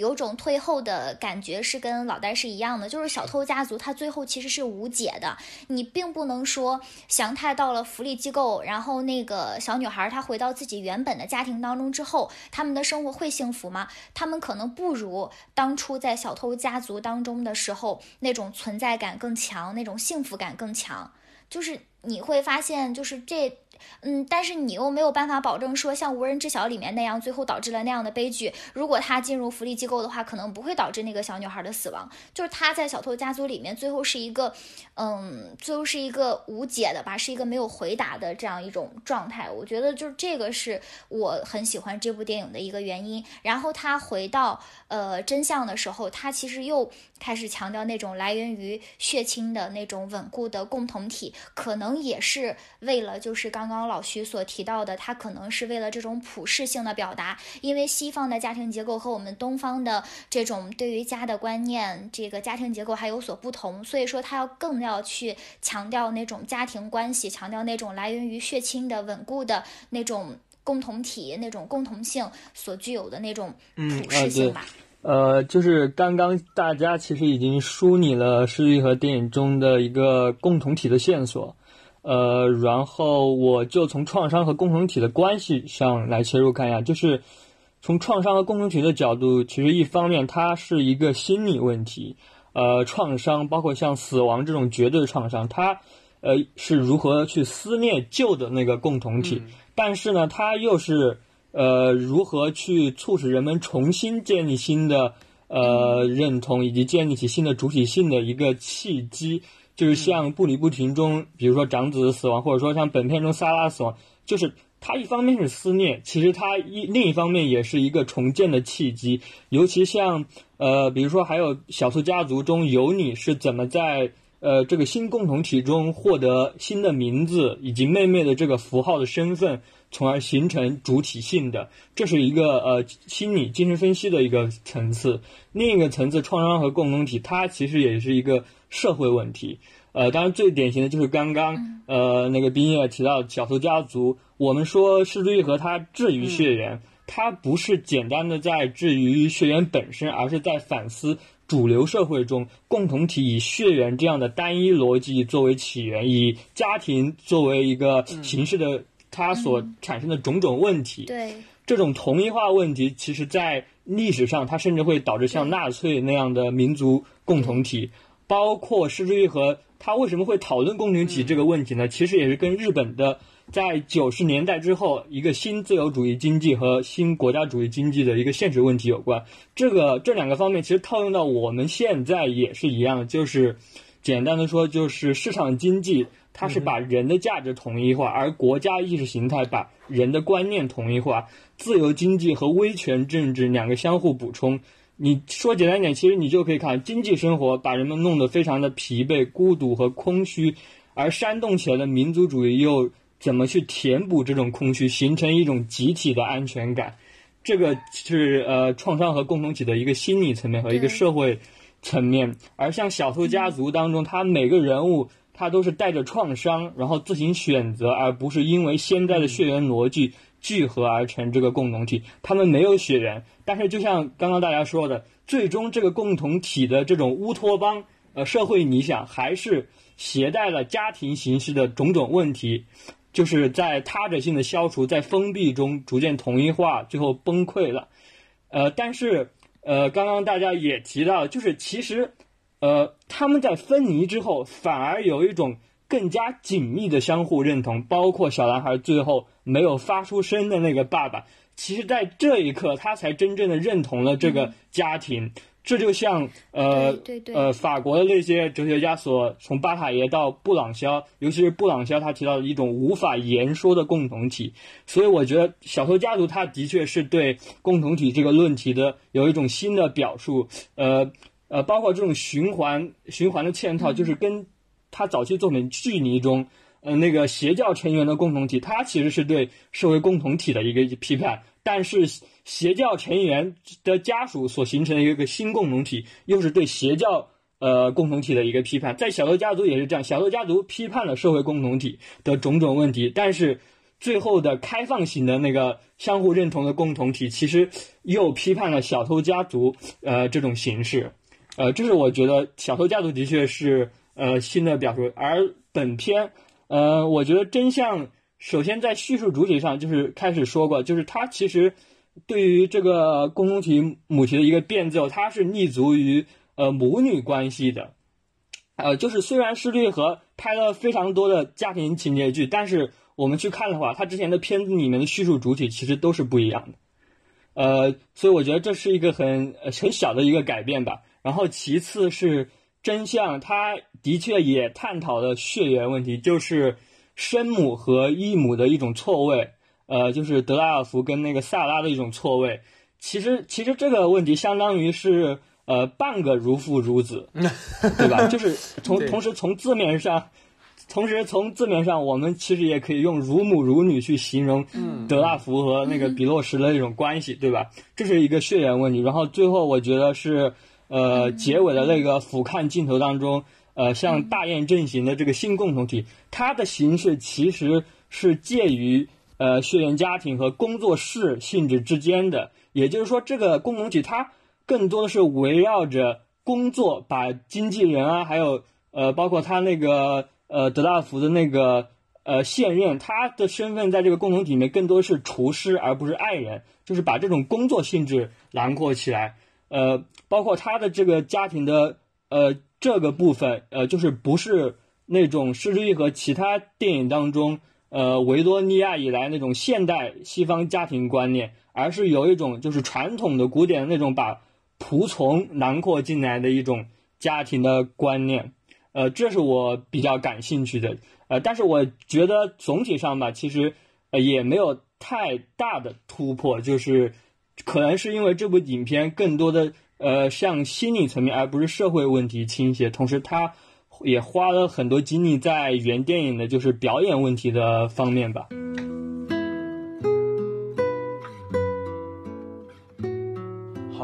有种退后的感觉，是跟老戴是一样的，就是小偷家族，他最后其实是无解的。你并不能说祥太到了福利机构，然后那个小女孩她回到自己原本的家庭当中之后，他们的生活会幸福吗？他们可能不如当初在小偷家族当中的时候那种存在感更强，那种幸福感更强。就是你会发现，就是这。嗯，但是你又没有办法保证说像无人知晓里面那样，最后导致了那样的悲剧。如果他进入福利机构的话，可能不会导致那个小女孩的死亡。就是他在小偷家族里面，最后是一个，嗯，最后是一个无解的吧，是一个没有回答的这样一种状态。我觉得就是这个是我很喜欢这部电影的一个原因。然后他回到呃真相的时候，他其实又开始强调那种来源于血亲的那种稳固的共同体，可能也是为了就是刚。刚刚老徐所提到的，他可能是为了这种普世性的表达，因为西方的家庭结构和我们东方的这种对于家的观念，这个家庭结构还有所不同，所以说他要更要去强调那种家庭关系，强调那种来源于血亲的稳固的那种共同体，那种共同性所具有的那种普世性吧。呃，就是刚刚大家其实已经梳理了诗玉和电影中的一个共同体的线索。呃，然后我就从创伤和共同体的关系上来切入看一下，就是从创伤和共同体的角度，其实一方面它是一个心理问题，呃，创伤包括像死亡这种绝对创伤，它呃是如何去撕裂旧的那个共同体，但是呢，它又是呃如何去促使人们重新建立新的呃认同以及建立起新的主体性的一个契机。就是像不离不停中，比如说长子死亡，或者说像本片中萨拉死亡，就是它一方面是思念，其实它一另一方面也是一个重建的契机。尤其像呃，比如说还有小兔家族中有你是怎么在呃这个新共同体中获得新的名字以及妹妹的这个符号的身份，从而形成主体性的，这是一个呃心理精神分析的一个层次。另一个层次，创伤和共同体，它其实也是一个。社会问题，呃，当然最典型的就是刚刚呃那个冰叶提到小偷家族。我们说失之愈和他治愈血缘，他不是简单的在治愈血缘本身，而是在反思主流社会中共同体以血缘这样的单一逻辑作为起源，以家庭作为一个形式的，它所产生的种种问题。对这种同一化问题，其实在历史上，它甚至会导致像纳粹那样的民族共同体。包括失之愈合，他为什么会讨论共同体这个问题呢？其实也是跟日本的在九十年代之后一个新自由主义经济和新国家主义经济的一个现实问题有关。这个这两个方面其实套用到我们现在也是一样，就是简单的说，就是市场经济它是把人的价值统一化，而国家意识形态把人的观念统一化。自由经济和威权政治两个相互补充。你说简单点，其实你就可以看经济生活把人们弄得非常的疲惫、孤独和空虚，而煽动起来的民族主义又怎么去填补这种空虚，形成一种集体的安全感？这个是呃创伤和共同体的一个心理层面和一个社会层面。而像小偷家族当中，他每个人物他都是带着创伤，然后自行选择，而不是因为现在的血缘逻辑聚合而成这个共同体，他们没有血缘，但是就像刚刚大家说的，最终这个共同体的这种乌托邦，呃，社会理想还是携带了家庭形式的种种问题，就是在他者性的消除，在封闭中逐渐统一化，最后崩溃了。呃，但是呃，刚刚大家也提到，就是其实，呃，他们在分离之后，反而有一种更加紧密的相互认同，包括小男孩最后。没有发出声的那个爸爸，其实，在这一刻，他才真正的认同了这个家庭。这就像呃呃，法国的那些哲学家所从巴塔耶到布朗肖，尤其是布朗肖，他提到的一种无法言说的共同体。所以，我觉得《小偷家族》他的确是对共同体这个论题的有一种新的表述。呃呃，包括这种循环循环的嵌套，就是跟他早期作品《距离》中。呃，那个邪教成员的共同体，它其实是对社会共同体的一个批判，但是邪教成员的家属所形成的一个新共同体，又是对邪教呃共同体的一个批判。在小偷家族也是这样，小偷家族批判了社会共同体的种种问题，但是最后的开放型的那个相互认同的共同体，其实又批判了小偷家族呃这种形式。呃，这是我觉得小偷家族的确是呃新的表述，而本片。呃，我觉得真相首先在叙述主体上就是开始说过，就是他其实对于这个共同体母题的一个变奏，它是立足于呃母女关系的。呃，就是虽然施律和拍了非常多的家庭情节剧，但是我们去看的话，他之前的片子里面的叙述主体其实都是不一样的。呃，所以我觉得这是一个很很小的一个改变吧。然后其次是。真相，他的确也探讨了血缘问题，就是生母和异母的一种错位，呃，就是德拉尔福跟那个萨拉的一种错位。其实，其实这个问题相当于是呃半个如父如子，对吧？就是从同时从字面上，同时从字面上，我们其实也可以用如母如女去形容德拉福和那个比洛什的一种关系，对吧？这是一个血缘问题。然后最后，我觉得是。呃，结尾的那个俯瞰镜头当中，呃，像大雁阵型的这个新共同体，它的形式其实是介于呃血缘家庭和工作室性质之间的。也就是说，这个共同体它更多的是围绕着工作，把经纪人啊，还有呃，包括他那个呃德大福的那个呃现任，他的身份在这个共同体里面更多是厨师，而不是爱人，就是把这种工作性质囊括起来。呃，包括他的这个家庭的呃这个部分，呃，就是不是那种《失之欲》和其他电影当中呃维多利亚以来那种现代西方家庭观念，而是有一种就是传统的古典的那种把仆从囊括进来的一种家庭的观念。呃，这是我比较感兴趣的。呃，但是我觉得总体上吧，其实呃也没有太大的突破，就是。可能是因为这部影片更多的呃向心理层面，而不是社会问题倾斜，同时他也花了很多精力在原电影的就是表演问题的方面吧。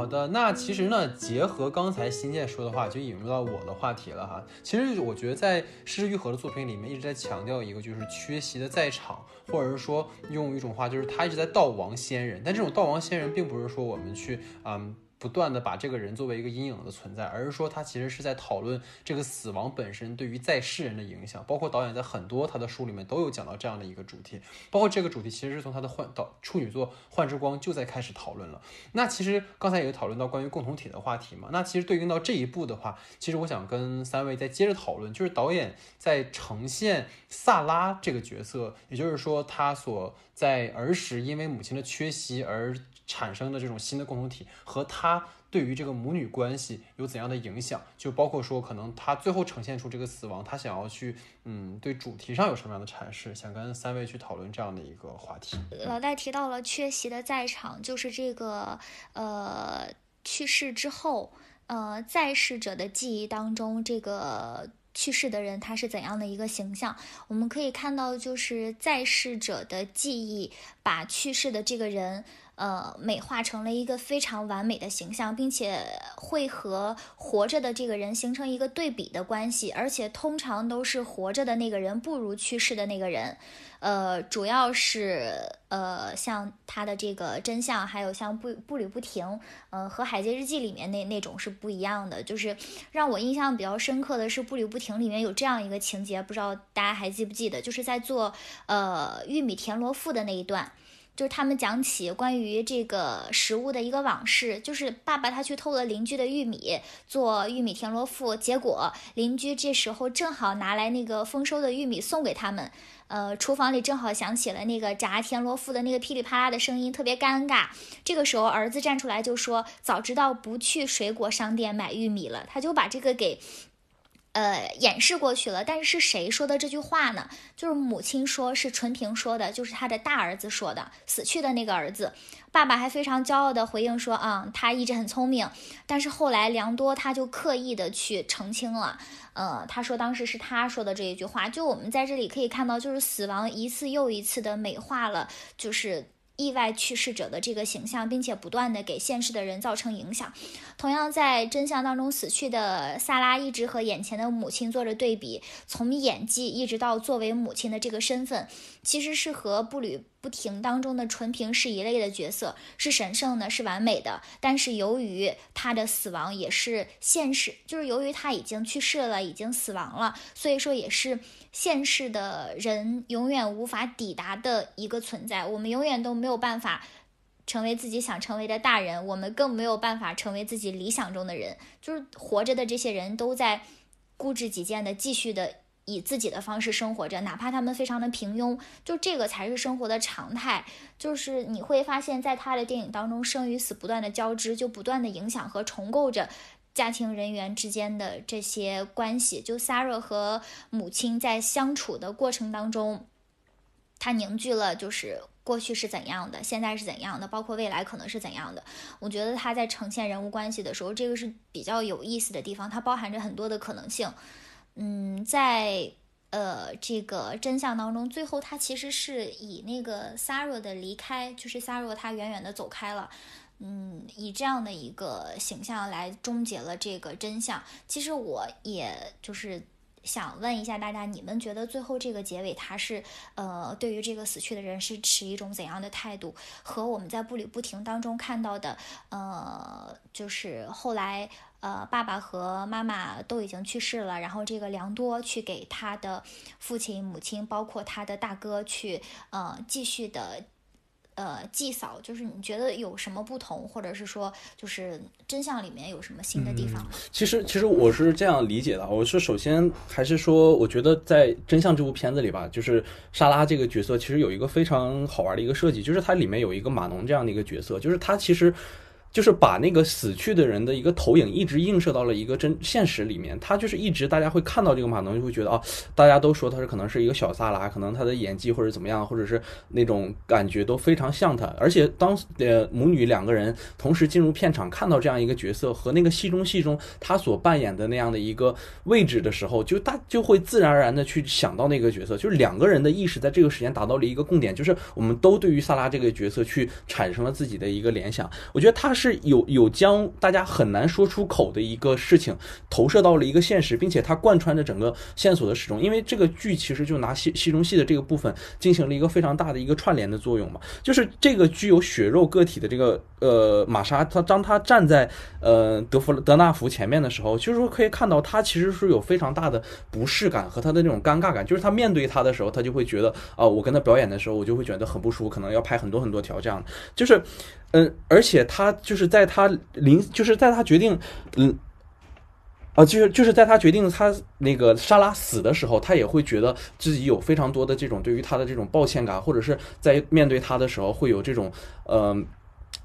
好的，那其实呢，结合刚才新建说的话，就引入到我的话题了哈。其实我觉得在施玉和的作品里面一直在强调一个，就是缺席的在场，或者是说用一种话，就是他一直在悼亡先人。但这种悼亡先人，并不是说我们去嗯。不断的把这个人作为一个阴影的存在，而是说他其实是在讨论这个死亡本身对于在世人的影响。包括导演在很多他的书里面都有讲到这样的一个主题，包括这个主题其实是从他的幻导处女作《幻之光》就在开始讨论了。那其实刚才也讨论到关于共同体的话题嘛。那其实对应到这一步的话，其实我想跟三位再接着讨论，就是导演在呈现萨拉这个角色，也就是说他所在儿时因为母亲的缺席而。产生的这种新的共同体和他对于这个母女关系有怎样的影响？就包括说，可能他最后呈现出这个死亡，他想要去，嗯，对主题上有什么样的阐释？想跟三位去讨论这样的一个话题。老戴提到了缺席的在场，就是这个呃去世之后，呃在世者的记忆当中，这个。去世的人他是怎样的一个形象？我们可以看到，就是在世者的记忆把去世的这个人，呃，美化成了一个非常完美的形象，并且会和活着的这个人形成一个对比的关系，而且通常都是活着的那个人不如去世的那个人。呃，主要是呃，像他的这个真相，还有像步步履不停，呃，和《海街日记》里面那那种是不一样的。就是让我印象比较深刻的是，《步履不停》里面有这样一个情节，不知道大家还记不记得？就是在做呃玉米田螺腹的那一段。就是他们讲起关于这个食物的一个往事，就是爸爸他去偷了邻居的玉米做玉米田螺腹，结果邻居这时候正好拿来那个丰收的玉米送给他们，呃，厨房里正好响起了那个炸田螺腹的那个噼里啪啦的声音，特别尴尬。这个时候儿子站出来就说：“早知道不去水果商店买玉米了。”他就把这个给。呃，掩饰过去了，但是是谁说的这句话呢？就是母亲说，是纯平说的，就是他的大儿子说的，死去的那个儿子。爸爸还非常骄傲的回应说，啊，他一直很聪明。但是后来良多他就刻意的去澄清了，呃，他说当时是他说的这一句话。就我们在这里可以看到，就是死亡一次又一次的美化了，就是。意外去世者的这个形象，并且不断的给现世的人造成影响。同样，在真相当中死去的萨拉一直和眼前的母亲做着对比，从演技一直到作为母亲的这个身份，其实是和布吕不停当中的纯平是一类的角色，是神圣的，是完美的。但是由于他的死亡也是现实，就是由于他已经去世了，已经死亡了，所以说也是。现世的人永远无法抵达的一个存在，我们永远都没有办法成为自己想成为的大人，我们更没有办法成为自己理想中的人。就是活着的这些人都在固执己见的继续的以自己的方式生活着，哪怕他们非常的平庸，就这个才是生活的常态。就是你会发现在他的电影当中，生与死不断的交织，就不断的影响和重构着。家庭人员之间的这些关系，就 s a r a 和母亲在相处的过程当中，他凝聚了就是过去是怎样的，现在是怎样的，包括未来可能是怎样的。我觉得他在呈现人物关系的时候，这个是比较有意思的地方，它包含着很多的可能性。嗯，在呃这个真相当中，最后他其实是以那个 s a r a 的离开，就是 s a r a 他远远的走开了。嗯，以这样的一个形象来终结了这个真相。其实我也就是想问一下大家，你们觉得最后这个结尾，他是呃，对于这个死去的人是持一种怎样的态度？和我们在步履不停当中看到的，呃，就是后来呃，爸爸和妈妈都已经去世了，然后这个良多去给他的父亲、母亲，包括他的大哥去呃，继续的。呃，祭扫就是你觉得有什么不同，或者是说，就是真相里面有什么新的地方？其实，其实我是这样理解的。我是首先还是说，我觉得在真相这部片子里吧，就是莎拉这个角色其实有一个非常好玩的一个设计，就是它里面有一个马农这样的一个角色，就是他其实。就是把那个死去的人的一个投影一直映射到了一个真现实里面，他就是一直大家会看到这个马农就会觉得啊，大家都说他是可能是一个小萨拉，可能他的演技或者怎么样，或者是那种感觉都非常像他。而且当呃母女两个人同时进入片场看到这样一个角色和那个戏中戏中他所扮演的那样的一个位置的时候，就大就会自然而然的去想到那个角色，就是两个人的意识在这个时间达到了一个共点，就是我们都对于萨拉这个角色去产生了自己的一个联想。我觉得他是。是有有将大家很难说出口的一个事情投射到了一个现实，并且它贯穿着整个线索的始终。因为这个剧其实就拿戏戏中戏的这个部分进行了一个非常大的一个串联的作用嘛。就是这个具有血肉个体的这个呃玛莎，她当她站在呃德弗德纳福前面的时候，就是说可以看到她其实是有非常大的不适感和她的那种尴尬感。就是她面对他的时候，她就会觉得啊，我跟他表演的时候，我就会觉得很不舒服，可能要拍很多很多条这样。就是。嗯，而且他就是在他临，就是在他决定，嗯，啊，就是就是在他决定他那个莎拉死的时候，他也会觉得自己有非常多的这种对于他的这种抱歉感，或者是在面对他的时候会有这种，嗯。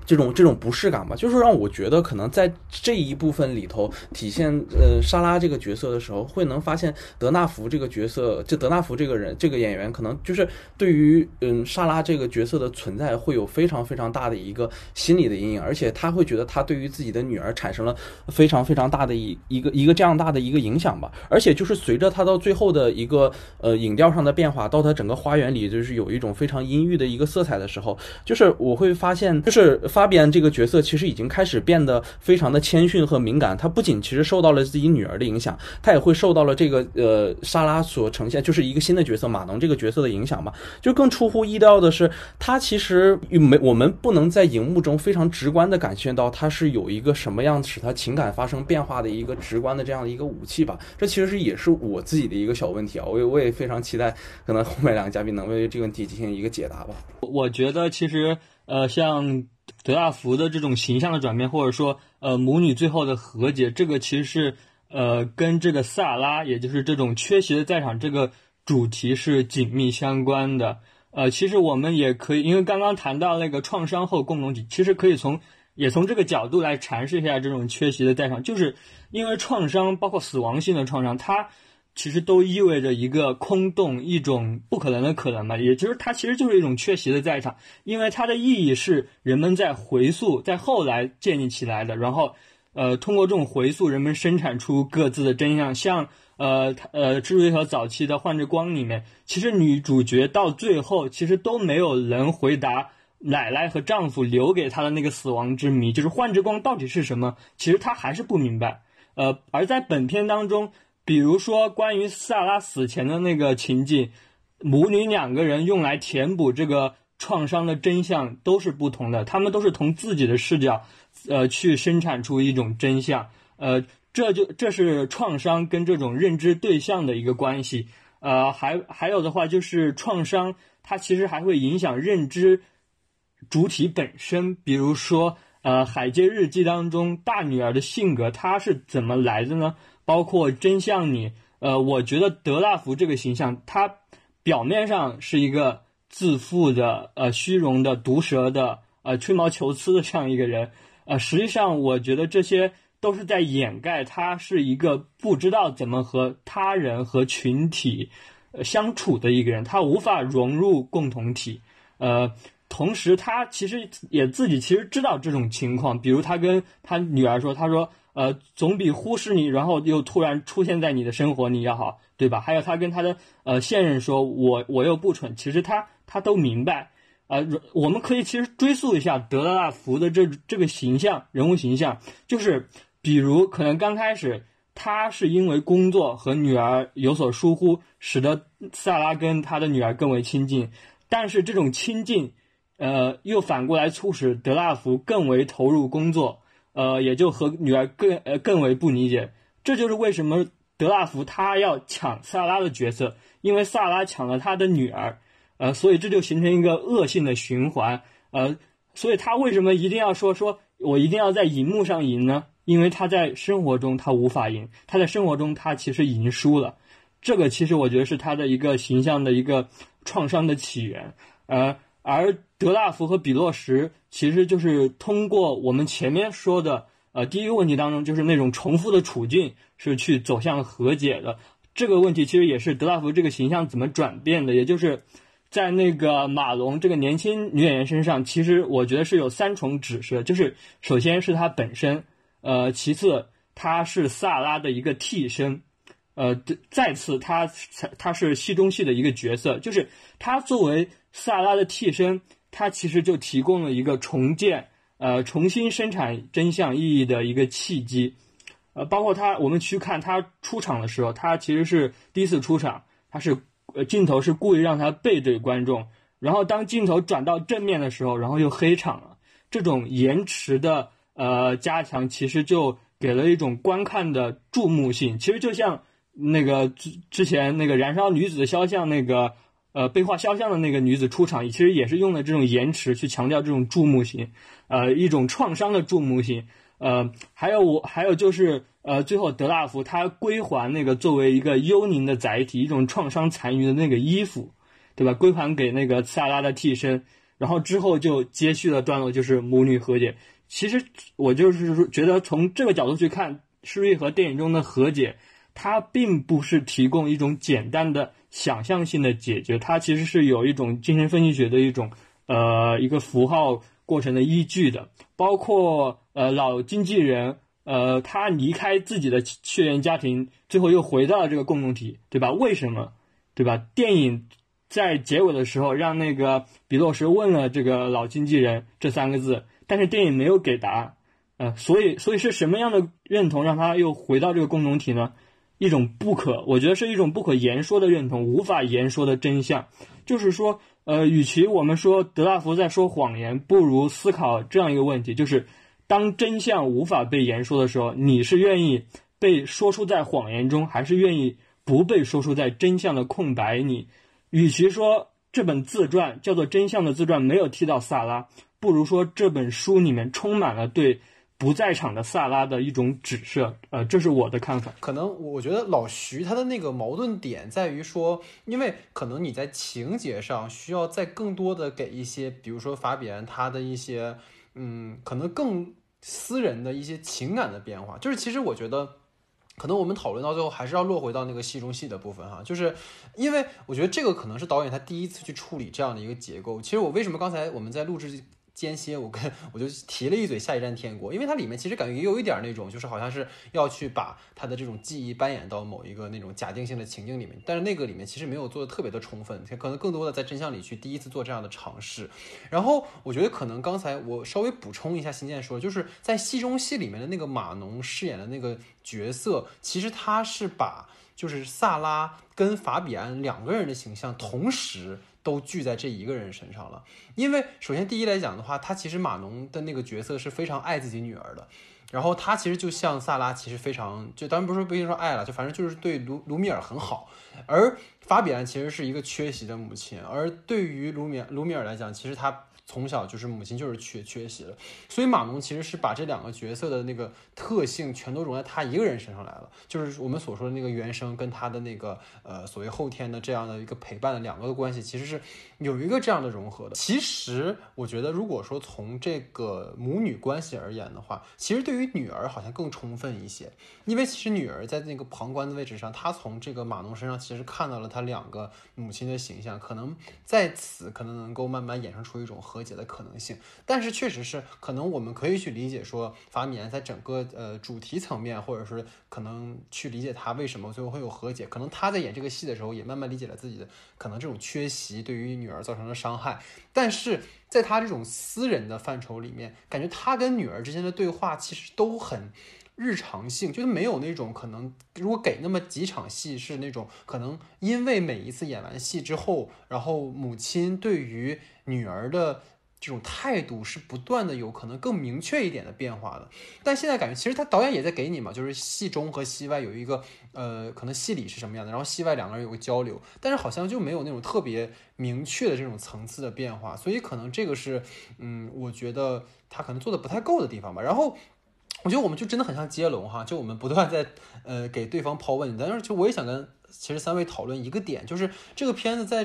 这种这种不适感吧，就是让我觉得可能在这一部分里头体现呃莎拉这个角色的时候，会能发现德纳福这个角色，就德纳福这个人这个演员，可能就是对于嗯莎拉这个角色的存在会有非常非常大的一个心理的阴影，而且他会觉得他对于自己的女儿产生了非常非常大的一一个一个这样大的一个影响吧，而且就是随着他到最后的一个呃影调上的变化，到他整个花园里就是有一种非常阴郁的一个色彩的时候，就是我会发现就是发边这个角色其实已经开始变得非常的谦逊和敏感，他不仅其实受到了自己女儿的影响，他也会受到了这个呃莎拉所呈现就是一个新的角色马农这个角色的影响吧。就更出乎意料的是，他其实没我们不能在荧幕中非常直观的感觉到他是有一个什么样使他情感发生变化的一个直观的这样的一个武器吧。这其实也是我自己的一个小问题啊，我也我也非常期待可能后面两个嘉宾能为这个问题进行一个解答吧。我觉得其实呃像。德纳福的这种形象的转变，或者说，呃，母女最后的和解，这个其实是，呃，跟这个萨拉，也就是这种缺席的在场这个主题是紧密相关的。呃，其实我们也可以，因为刚刚谈到那个创伤后共同体，其实可以从也从这个角度来阐释一下这种缺席的在场，就是因为创伤，包括死亡性的创伤，它。其实都意味着一个空洞，一种不可能的可能嘛，也就是它其实就是一种缺席的在场，因为它的意义是人们在回溯，在后来建立起来的，然后，呃，通过这种回溯，人们生产出各自的真相。像呃呃，蜘蛛一条早期的《幻之光》里面，其实女主角到最后其实都没有能回答奶奶和丈夫留给她的那个死亡之谜，就是幻之光到底是什么，其实她还是不明白。呃，而在本片当中。比如说，关于萨拉死前的那个情景，母女两个人用来填补这个创伤的真相都是不同的。他们都是从自己的视角，呃，去生产出一种真相。呃，这就这是创伤跟这种认知对象的一个关系。呃，还还有的话就是创伤，它其实还会影响认知主体本身。比如说，呃，《海街日记》当中大女儿的性格，她是怎么来的呢？包括真相你，呃，我觉得德纳福这个形象，他表面上是一个自负的、呃虚荣的、毒舌的、呃吹毛求疵的这样一个人，呃，实际上我觉得这些都是在掩盖他是一个不知道怎么和他人和群体相处的一个人，他无法融入共同体，呃，同时他其实也自己其实知道这种情况，比如他跟他女儿说，他说。呃，总比忽视你，然后又突然出现在你的生活里要好，对吧？还有他跟他的呃现任说，我我又不蠢，其实他他都明白。呃，我们可以其实追溯一下德拉福的这这个形象人物形象，就是比如可能刚开始他是因为工作和女儿有所疏忽，使得萨拉跟他的女儿更为亲近，但是这种亲近，呃，又反过来促使德拉福更为投入工作。呃，也就和女儿更呃更为不理解，这就是为什么德纳福他要抢萨拉的角色，因为萨拉抢了他的女儿，呃，所以这就形成一个恶性的循环，呃，所以他为什么一定要说说我一定要在荧幕上赢呢？因为他在生活中他无法赢，他在生活中他其实已经输了，这个其实我觉得是他的一个形象的一个创伤的起源，呃。而德纳福和比洛什其实就是通过我们前面说的，呃，第一个问题当中，就是那种重复的处境是去走向和解的。这个问题其实也是德纳福这个形象怎么转变的，也就是在那个马龙这个年轻女演员身上，其实我觉得是有三重指示，就是首先是她本身，呃，其次她是萨拉的一个替身，呃，再次她她是戏中戏的一个角色，就是她作为。萨拉的替身，他其实就提供了一个重建、呃重新生产真相意义的一个契机，呃，包括他，我们去看他出场的时候，他其实是第一次出场，他是呃镜头是故意让他背对观众，然后当镜头转到正面的时候，然后又黑场了，这种延迟的呃加强，其实就给了一种观看的注目性，其实就像那个之之前那个燃烧女子的肖像那个。呃，被画肖像的那个女子出场，其实也是用了这种延迟去强调这种注目性，呃，一种创伤的注目性。呃，还有我，还有就是，呃，最后德纳福他归还那个作为一个幽灵的载体，一种创伤残余的那个衣服，对吧？归还给那个萨拉的替身。然后之后就接续的段落就是母女和解。其实我就是说，觉得从这个角度去看，施玉和电影中的和解，它并不是提供一种简单的想象性的解决，它其实是有一种精神分析学的一种呃一个符号过程的依据的，包括呃老经纪人呃他离开自己的血缘家庭，最后又回到了这个共同体，对吧？为什么？对吧？电影在结尾的时候让那个比洛什问了这个老经纪人这三个字。但是电影没有给答案，呃，所以所以是什么样的认同让他又回到这个共同体呢？一种不可，我觉得是一种不可言说的认同，无法言说的真相。就是说，呃，与其我们说德拉福在说谎言，不如思考这样一个问题：就是当真相无法被言说的时候，你是愿意被说出在谎言中，还是愿意不被说出在真相的空白里？与其说这本自传叫做《真相的自传》，没有提到萨拉。不如说这本书里面充满了对不在场的萨拉的一种指涉，呃，这是我的看法。可能我觉得老徐他的那个矛盾点在于说，因为可能你在情节上需要再更多的给一些，比如说法比安他的一些，嗯，可能更私人的一些情感的变化。就是其实我觉得，可能我们讨论到最后还是要落回到那个戏中戏的部分哈，就是因为我觉得这个可能是导演他第一次去处理这样的一个结构。其实我为什么刚才我们在录制。间歇，我跟我就提了一嘴《下一站天国》，因为它里面其实感觉也有一点那种，就是好像是要去把他的这种记忆扮演到某一个那种假定性的情境里面，但是那个里面其实没有做的特别的充分，可能更多的在真相里去第一次做这样的尝试。然后我觉得可能刚才我稍微补充一下，新建说，就是在戏中戏里面的那个马农饰演的那个角色，其实他是把就是萨拉跟法比安两个人的形象同时。都聚在这一个人身上了，因为首先第一来讲的话，他其实马农的那个角色是非常爱自己女儿的，然后他其实就像萨拉，其实非常就当然不是不一定说爱了，就反正就是对卢卢米尔很好，而法比安其实是一个缺席的母亲，而对于卢米卢米尔来讲，其实他。从小就是母亲就是缺缺席了，所以马农其实是把这两个角色的那个特性全都融在他一个人身上来了，就是我们所说的那个原生跟他的那个呃所谓后天的这样的一个陪伴的两个的关系，其实是有一个这样的融合的。其实我觉得，如果说从这个母女关系而言的话，其实对于女儿好像更充分一些，因为其实女儿在那个旁观的位置上，她从这个马农身上其实看到了他两个母亲的形象，可能在此可能能够慢慢衍生出一种和。和解的可能性，但是确实是可能我们可以去理解说，法米安在整个呃主题层面，或者是可能去理解他为什么最后会有和解，可能他在演这个戏的时候也慢慢理解了自己的可能这种缺席对于女儿造成的伤害，但是在他这种私人的范畴里面，感觉他跟女儿之间的对话其实都很。日常性就是没有那种可能，如果给那么几场戏是那种可能，因为每一次演完戏之后，然后母亲对于女儿的这种态度是不断的有可能更明确一点的变化的。但现在感觉其实他导演也在给你嘛，就是戏中和戏外有一个呃，可能戏里是什么样的，然后戏外两个人有个交流，但是好像就没有那种特别明确的这种层次的变化，所以可能这个是嗯，我觉得他可能做的不太够的地方吧。然后。我觉得我们就真的很像接龙哈，就我们不断在呃给对方抛问题，但是就我也想跟其实三位讨论一个点，就是这个片子在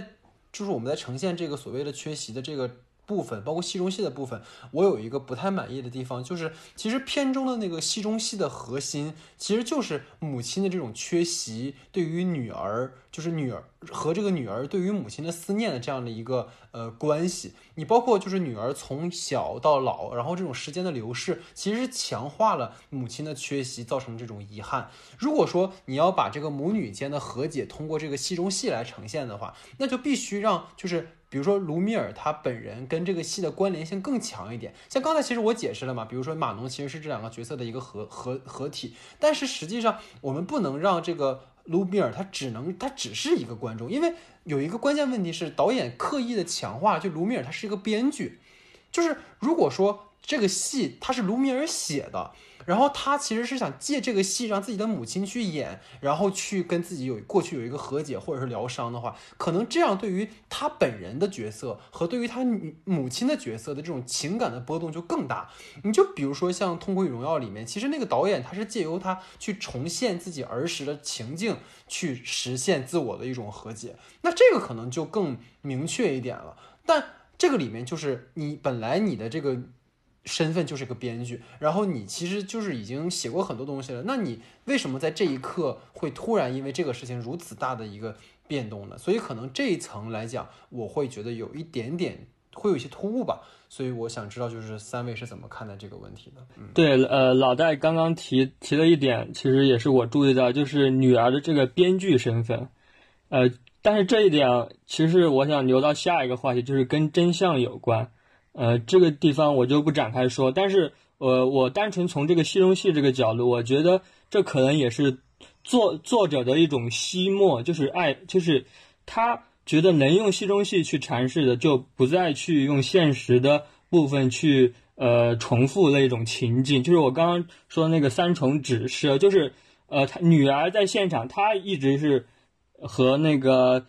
就是我们在呈现这个所谓的缺席的这个。部分包括戏中戏的部分，我有一个不太满意的地方，就是其实片中的那个戏中戏的核心，其实就是母亲的这种缺席，对于女儿，就是女儿和这个女儿对于母亲的思念的这样的一个呃关系。你包括就是女儿从小到老，然后这种时间的流逝，其实强化了母亲的缺席造成这种遗憾。如果说你要把这个母女间的和解通过这个戏中戏来呈现的话，那就必须让就是。比如说卢米尔他本人跟这个戏的关联性更强一点，像刚才其实我解释了嘛，比如说马农其实是这两个角色的一个合合合体，但是实际上我们不能让这个卢米尔他只能他只是一个观众，因为有一个关键问题是导演刻意的强化，就卢米尔他是一个编剧，就是如果说这个戏他是卢米尔写的。然后他其实是想借这个戏让自己的母亲去演，然后去跟自己有过去有一个和解或者是疗伤的话，可能这样对于他本人的角色和对于他母亲的角色的这种情感的波动就更大。你就比如说像《痛苦与荣耀》里面，其实那个导演他是借由他去重现自己儿时的情境，去实现自我的一种和解，那这个可能就更明确一点了。但这个里面就是你本来你的这个身份就是个编剧，然后你其实就是已经写过很多东西了，那你为什么在这一刻会突然因为这个事情如此大的一个变动呢？所以可能这一层来讲，我会觉得有一点点会有一些突兀吧。所以我想知道，就是三位是怎么看待这个问题的？对，呃，老戴刚刚提提了一点，其实也是我注意到，就是女儿的这个编剧身份，呃，但是这一点其实我想留到下一个话题，就是跟真相有关，呃，这个地方我就不展开说。但是，呃，我单纯从这个戏中戏这个角度，我觉得这可能也是作作者的一种惜墨，就是爱，就是他。觉得能用戏中戏去阐释的，就不再去用现实的部分去呃重复那种情境。就是我刚刚说的那个三重指示，就是呃，他女儿在现场，她一直是和那个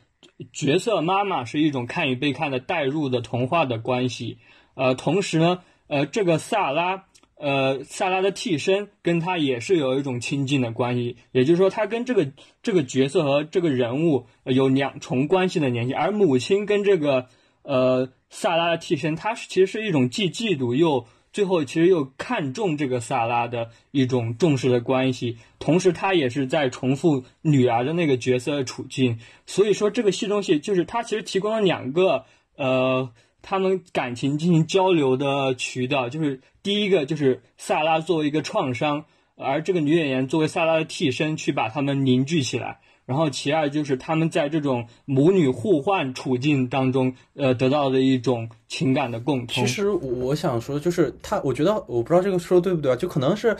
角色妈妈是一种看与被看的代入的童话的关系。呃，同时呢，呃，这个萨拉。呃，萨拉的替身跟他也是有一种亲近的关系，也就是说，他跟这个这个角色和这个人物有两重关系的联系。而母亲跟这个呃萨拉的替身，他其实是一种既嫉妒又最后其实又看重这个萨拉的一种重视的关系。同时，他也是在重复女儿的那个角色的处境。所以说，这个戏中戏就是他其实提供了两个呃。他们感情进行交流的渠道，就是第一个就是萨拉作为一个创伤，而这个女演员作为萨拉的替身去把他们凝聚起来。然后其二就是他们在这种母女互换处境当中，呃，得到的一种情感的共通。其实我想说，就是他，我觉得我不知道这个说对不对啊，就可能是。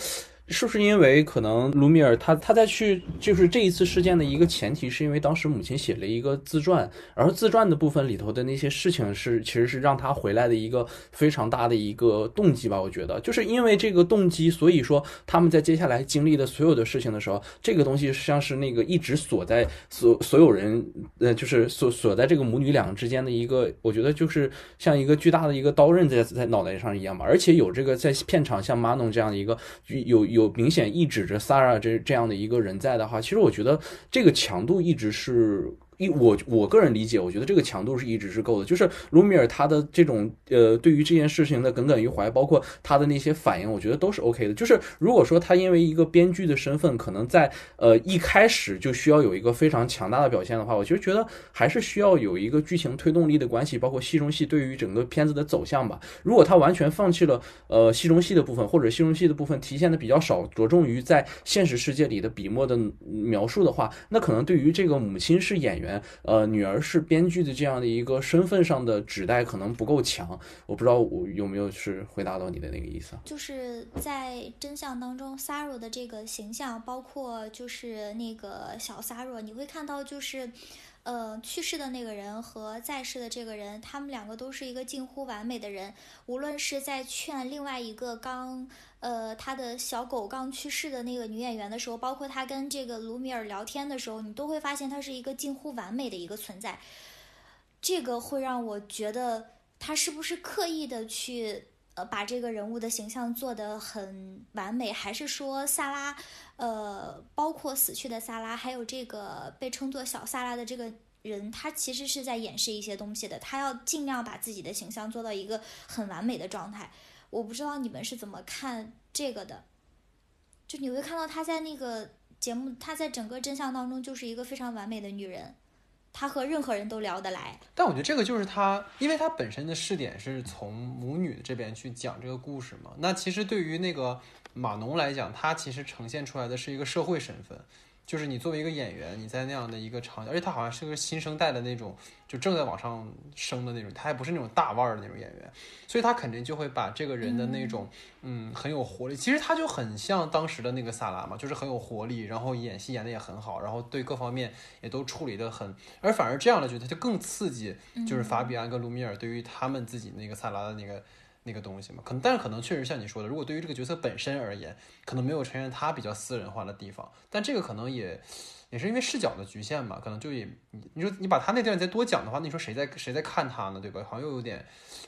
是不是因为可能卢米尔他他在去就是这一次事件的一个前提，是因为当时母亲写了一个自传，然后自传的部分里头的那些事情是其实是让他回来的一个非常大的一个动机吧？我觉得就是因为这个动机，所以说他们在接下来经历的所有的事情的时候，这个东西像是那个一直锁在所所有人呃就是锁锁在这个母女两个之间的一个，我觉得就是像一个巨大的一个刀刃在在脑袋上一样吧。而且有这个在片场像马农这样的一个有有。有明显抑制着 Sara 这这样的一个人在的话，其实我觉得这个强度一直是。一我我个人理解，我觉得这个强度是一直是够的。就是卢米尔他的这种呃，对于这件事情的耿耿于怀，包括他的那些反应，我觉得都是 OK 的。就是如果说他因为一个编剧的身份，可能在呃一开始就需要有一个非常强大的表现的话，我就觉得还是需要有一个剧情推动力的关系，包括戏中戏对于整个片子的走向吧。如果他完全放弃了呃戏中戏的部分，或者戏中戏的部分体现的比较少，着重于在现实世界里的笔墨的描述的话，那可能对于这个母亲是演员。呃，女儿是编剧的这样的一个身份上的指代可能不够强，我不知道我有没有是回答到你的那个意思。就是在真相当中，Sara 的这个形象，包括就是那个小 Sara，你会看到就是。呃，去世的那个人和在世的这个人，他们两个都是一个近乎完美的人。无论是在劝另外一个刚，呃，他的小狗刚去世的那个女演员的时候，包括他跟这个卢米尔聊天的时候，你都会发现他是一个近乎完美的一个存在。这个会让我觉得他是不是刻意的去，呃，把这个人物的形象做得很完美，还是说萨拉？呃，包括死去的萨拉，还有这个被称作小萨拉的这个人，他其实是在掩饰一些东西的。他要尽量把自己的形象做到一个很完美的状态。我不知道你们是怎么看这个的？就你会看到她在那个节目，她在整个真相当中就是一个非常完美的女人，她和任何人都聊得来。但我觉得这个就是她，因为她本身的视点是从母女这边去讲这个故事嘛。那其实对于那个。马农来讲，他其实呈现出来的是一个社会身份，就是你作为一个演员，你在那样的一个场景，而且他好像是个新生代的那种，就正在往上升的那种，他还不是那种大腕儿的那种演员，所以他肯定就会把这个人的那种，嗯，很有活力。其实他就很像当时的那个萨拉嘛，就是很有活力，然后演戏演的也很好，然后对各方面也都处理的很，而反而这样的角色就更刺激，就是法比安跟卢米尔对于他们自己那个萨拉的那个。那个东西嘛，可能，但是可能确实像你说的，如果对于这个角色本身而言，可能没有呈现他比较私人化的地方，但这个可能也也是因为视角的局限嘛，可能就也你说你把他那段再多讲的话，那你说谁在谁在看他呢，对吧？好像又有点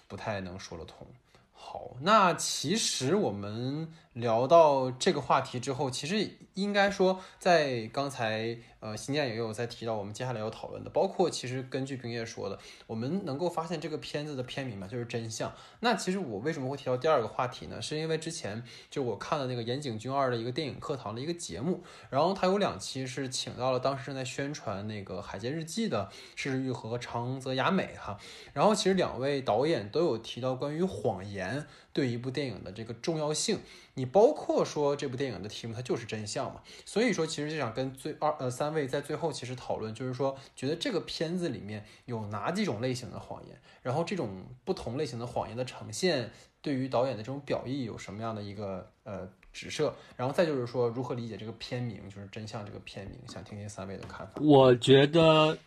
不太能说得通。好，那其实我们聊到这个话题之后，其实应该说在刚才呃，新建也有在提到我们接下来要讨论的，包括其实根据冰叶说的，我们能够发现这个片子的片名嘛，就是真相。那其实我为什么会提到第二个话题呢？是因为之前就我看了那个岩井俊二的一个电影课堂的一个节目，然后他有两期是请到了当时正在宣传那个《海街日记》的柿之愈和和长泽雅美哈，然后其实两位导演都有提到关于谎言对一部电影的这个重要性。你包括说这部电影的题目它就是真相嘛，所以说其实就想跟最二呃三位在最后其实讨论，就是说觉得这个片子里面有哪几种类型的谎言，然后这种不同类型的谎言的呈现对于导演的这种表意有什么样的一个呃指涉，然后再就是说如何理解这个片名就是真相这个片名，想听听三位的看法。我觉得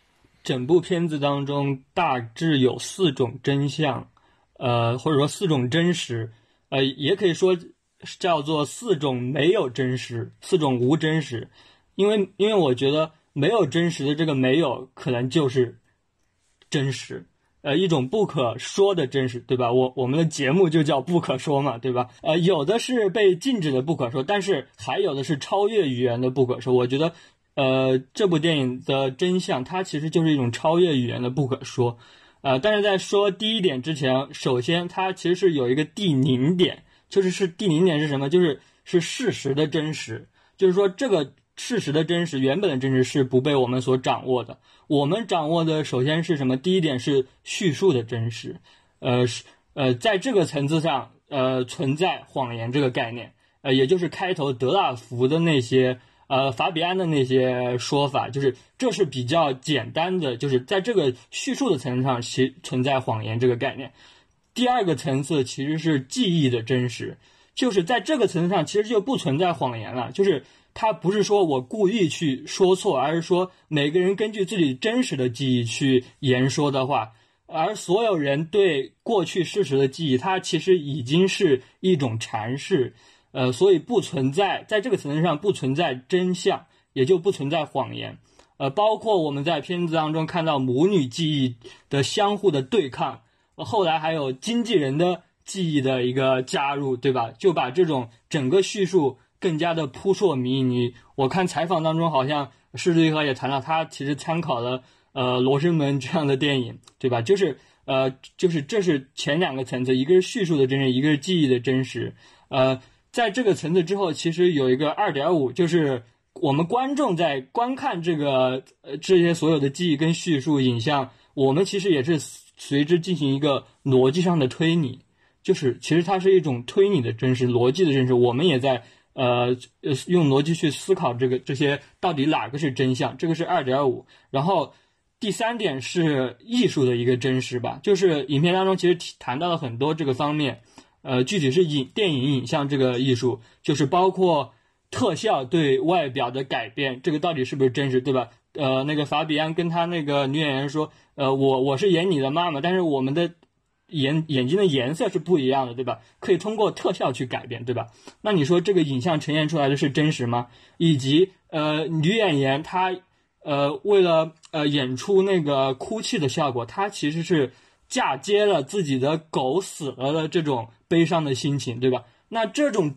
整部片子当中大致有四种真相，呃或者说四种真实，呃也可以说。叫做四种没有真实，四种无真实，因为因为我觉得没有真实的这个没有可能就是真实，呃，一种不可说的真实，对吧？我我们的节目就叫不可说嘛，对吧？呃，有的是被禁止的不可说，但是还有的是超越语言的不可说。我觉得，呃，这部电影的真相它其实就是一种超越语言的不可说，呃，但是在说第一点之前，首先它其实是有一个第零点。就是是第零点是什么？就是是事实的真实，就是说这个事实的真实，原本的真实是不被我们所掌握的。我们掌握的首先是什么？第一点是叙述的真实，呃是呃在这个层次上，呃存在谎言这个概念，呃也就是开头德拉福的那些呃法比安的那些说法，就是这是比较简单的，就是在这个叙述的层次上其存在谎言这个概念。第二个层次其实是记忆的真实，就是在这个层次上，其实就不存在谎言了。就是他不是说我故意去说错，而是说每个人根据自己真实的记忆去言说的话，而所有人对过去事实的记忆，它其实已经是一种阐释，呃，所以不存在在这个层次上不存在真相，也就不存在谎言。呃，包括我们在片子当中看到母女记忆的相互的对抗。后来还有经纪人的记忆的一个加入，对吧？就把这种整个叙述更加的扑朔迷离。我看采访当中，好像施之和也谈到，他其实参考了呃《罗生门》这样的电影，对吧？就是呃，就是这是前两个层次，一个是叙述的真实，一个是记忆的真实。呃，在这个层次之后，其实有一个二点五，就是我们观众在观看这个呃这些所有的记忆跟叙述影像，我们其实也是。随之进行一个逻辑上的推理，就是其实它是一种推理的真实，逻辑的真实。我们也在呃呃用逻辑去思考这个这些到底哪个是真相。这个是二点五。然后第三点是艺术的一个真实吧，就是影片当中其实谈到了很多这个方面，呃，具体是影电影影像这个艺术，就是包括特效对外表的改变，这个到底是不是真实，对吧？呃，那个法比安跟他那个女演员说。呃，我我是演你的妈妈，但是我们的眼眼睛的颜色是不一样的，对吧？可以通过特效去改变，对吧？那你说这个影像呈现出来的是真实吗？以及呃，女演员她呃为了呃演出那个哭泣的效果，她其实是嫁接了自己的狗死了的这种悲伤的心情，对吧？那这种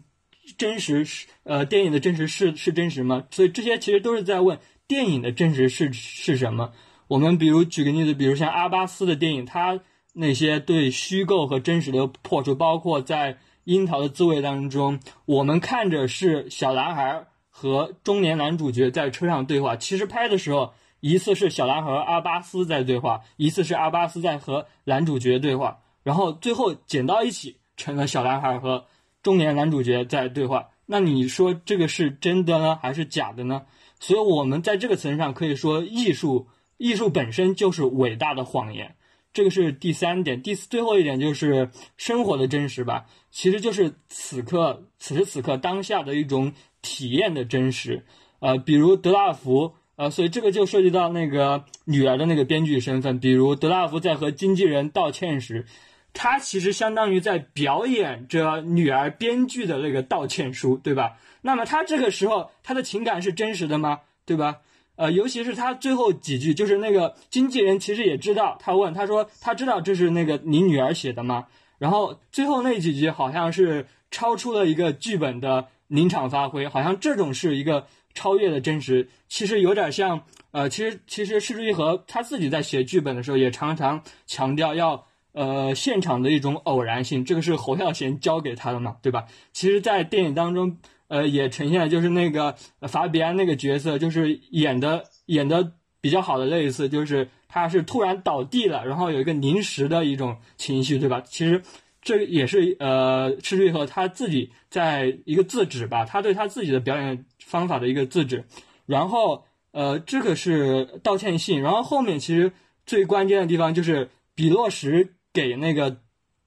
真实是呃电影的真实是是真实吗？所以这些其实都是在问电影的真实是是什么？我们比如举个例子，比如像阿巴斯的电影，他那些对虚构和真实的破除，包括在《樱桃的滋味》当中，我们看着是小男孩和中年男主角在车上对话，其实拍的时候，一次是小男孩和阿巴斯在对话，一次是阿巴斯在和男主角对话，然后最后剪到一起成了小男孩和中年男主角在对话。那你说这个是真的呢，还是假的呢？所以我们在这个层上可以说艺术。艺术本身就是伟大的谎言，这个是第三点。第四最后一点就是生活的真实吧，其实就是此刻此时此刻当下的一种体验的真实。呃，比如德拉福，呃，所以这个就涉及到那个女儿的那个编剧身份。比如德拉福在和经纪人道歉时，他其实相当于在表演着女儿编剧的那个道歉书，对吧？那么他这个时候他的情感是真实的吗？对吧？呃，尤其是他最后几句，就是那个经纪人其实也知道，他问他说，他知道这是那个你女儿写的吗？然后最后那几句好像是超出了一个剧本的临场发挥，好像这种是一个超越了真实，其实有点像呃，其实其实施之玉和他自己在写剧本的时候也常常强调要呃现场的一种偶然性，这个是侯孝贤教给他的嘛，对吧？其实，在电影当中。呃，也呈现就是那个法比安那个角色，就是演的演的比较好的类似，就是他是突然倒地了，然后有一个临时的一种情绪，对吧？其实这也是呃，赤之和他自己在一个自指吧，他对他自己的表演方法的一个自指。然后呃，这个是道歉信，然后后面其实最关键的地方就是比洛什给那个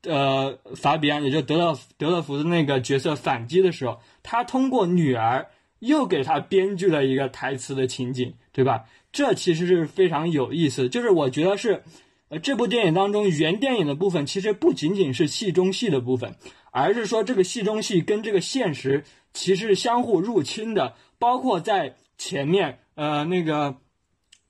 呃法比安，也就德勒德勒福的那个角色反击的时候。他通过女儿又给他编剧了一个台词的情景，对吧？这其实是非常有意思。就是我觉得是，呃，这部电影当中原电影的部分其实不仅仅是戏中戏的部分，而是说这个戏中戏跟这个现实其实是相互入侵的。包括在前面，呃，那个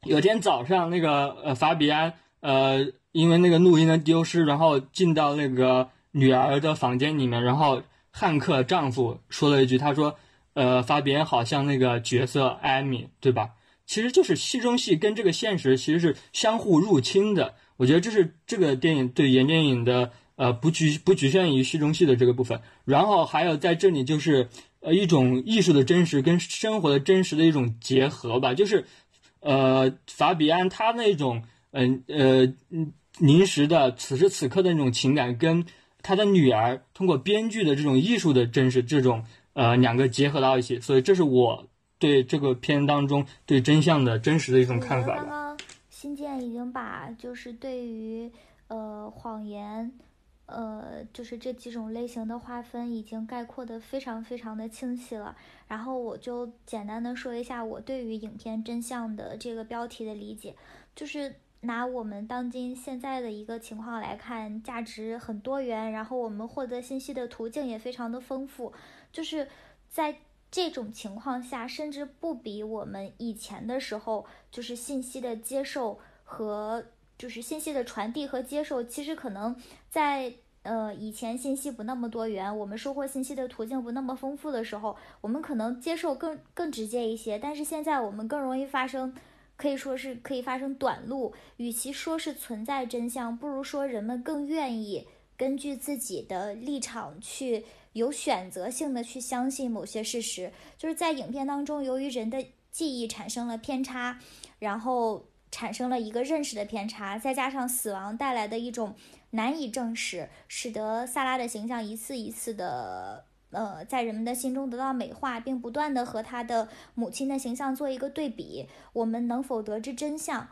有天早上，那个呃法比安，呃，因为那个录音的丢失，然后进到那个女儿的房间里面，然后。汉克丈夫说了一句：“他说，呃，法比安好像那个角色艾米，对吧？其实就是戏中戏跟这个现实其实是相互入侵的。我觉得这是这个电影对原电影的呃不局不局限于戏中戏的这个部分。然后还有在这里就是呃一种艺术的真实跟生活的真实的一种结合吧。就是呃法比安他那种嗯呃嗯临时的此时此刻的那种情感跟。”他的女儿通过编剧的这种艺术的真实，这种呃两个结合到一起，所以这是我对这个片当中对真相的真实的一种看法。刚刚新建已经把就是对于呃谎言，呃就是这几种类型的划分已经概括的非常非常的清晰了。然后我就简单的说一下我对于影片真相的这个标题的理解，就是。拿我们当今现在的一个情况来看，价值很多元，然后我们获得信息的途径也非常的丰富，就是在这种情况下，甚至不比我们以前的时候，就是信息的接受和就是信息的传递和接受，其实可能在呃以前信息不那么多元，我们收获信息的途径不那么丰富的时候，我们可能接受更更直接一些，但是现在我们更容易发生。可以说是可以发生短路，与其说是存在真相，不如说人们更愿意根据自己的立场去有选择性的去相信某些事实。就是在影片当中，由于人的记忆产生了偏差，然后产生了一个认识的偏差，再加上死亡带来的一种难以证实，使得萨拉的形象一次一次的。呃，在人们的心中得到美化，并不断的和他的母亲的形象做一个对比，我们能否得知真相？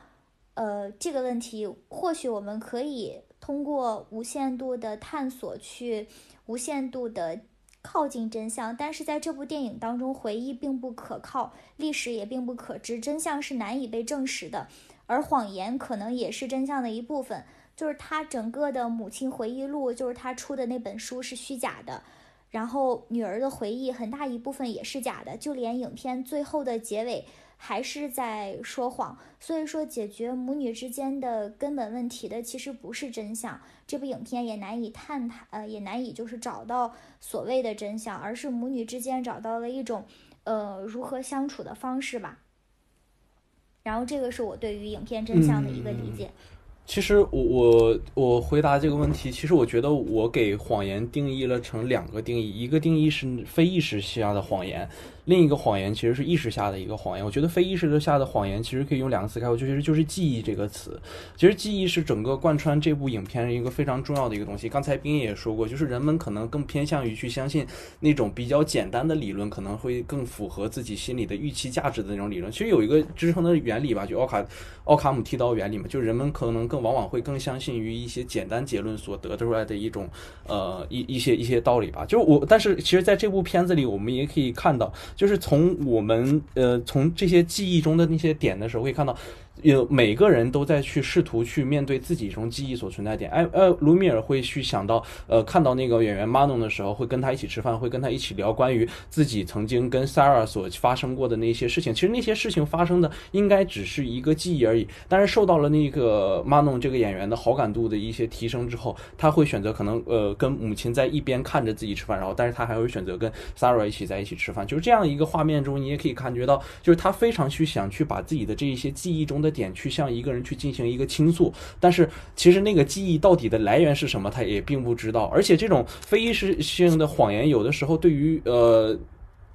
呃，这个问题或许我们可以通过无限度的探索去无限度的靠近真相，但是在这部电影当中，回忆并不可靠，历史也并不可知，真相是难以被证实的，而谎言可能也是真相的一部分，就是他整个的母亲回忆录，就是他出的那本书是虚假的。然后女儿的回忆很大一部分也是假的，就连影片最后的结尾还是在说谎。所以说，解决母女之间的根本问题的其实不是真相，这部影片也难以探讨，呃，也难以就是找到所谓的真相，而是母女之间找到了一种，呃，如何相处的方式吧。然后这个是我对于影片真相的一个理解。其实我我我回答这个问题，其实我觉得我给谎言定义了成两个定义，一个定义是非意识下的谎言。另一个谎言其实是意识下的一个谎言。我觉得非意识的下的谎言其实可以用两个词概括，就是就是记忆这个词。其实记忆是整个贯穿这部影片一个非常重要的一个东西。刚才冰也说过，就是人们可能更偏向于去相信那种比较简单的理论，可能会更符合自己心里的预期价值的那种理论。其实有一个支撑的原理吧，就奥卡奥卡姆剃刀原理嘛，就人们可能更往往会更相信于一些简单结论所得出来的一种呃一一些一些道理吧。就我，但是其实在这部片子里，我们也可以看到。就是从我们呃从这些记忆中的那些点的时候，会看到，有每个人都在去试图去面对自己中记忆所存在点。哎呃，卢米尔会去想到，呃，看到那个演员 Manon 的时候，会跟他一起吃饭，会跟他一起聊关于自己曾经跟 Sarah 所发生过的那些事情。其实那些事情发生的应该只是一个记忆而已。但是受到了那个 Manon 这个演员的好感度的一些提升之后，他会选择可能呃跟母亲在一边看着自己吃饭，然后但是他还会选择跟 Sarah 一起在一起吃饭。就是这样一个画面中，你也可以感觉到，就是他非常去想去把自己的这一些记忆中的点去向一个人去进行一个倾诉，但是其实那个记忆到底的来源是什么，他也并不知道。而且这种非意识性的谎言，有的时候对于呃。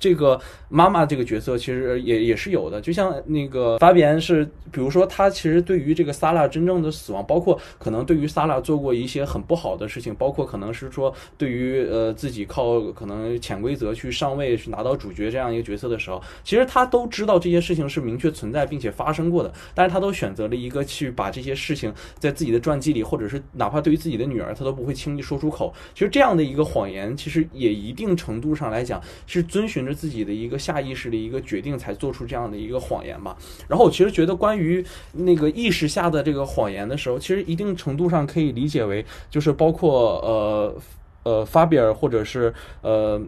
这个妈妈这个角色其实也也是有的，就像那个法比安是，比如说他其实对于这个萨拉真正的死亡，包括可能对于萨拉做过一些很不好的事情，包括可能是说对于呃自己靠可能潜规则去上位去拿到主角这样一个角色的时候，其实他都知道这些事情是明确存在并且发生过的，但是他都选择了一个去把这些事情在自己的传记里，或者是哪怕对于自己的女儿，他都不会轻易说出口。其实这样的一个谎言，其实也一定程度上来讲是遵循着。自己的一个下意识的一个决定，才做出这样的一个谎言嘛。然后我其实觉得，关于那个意识下的这个谎言的时候，其实一定程度上可以理解为，就是包括呃呃法比尔或者是呃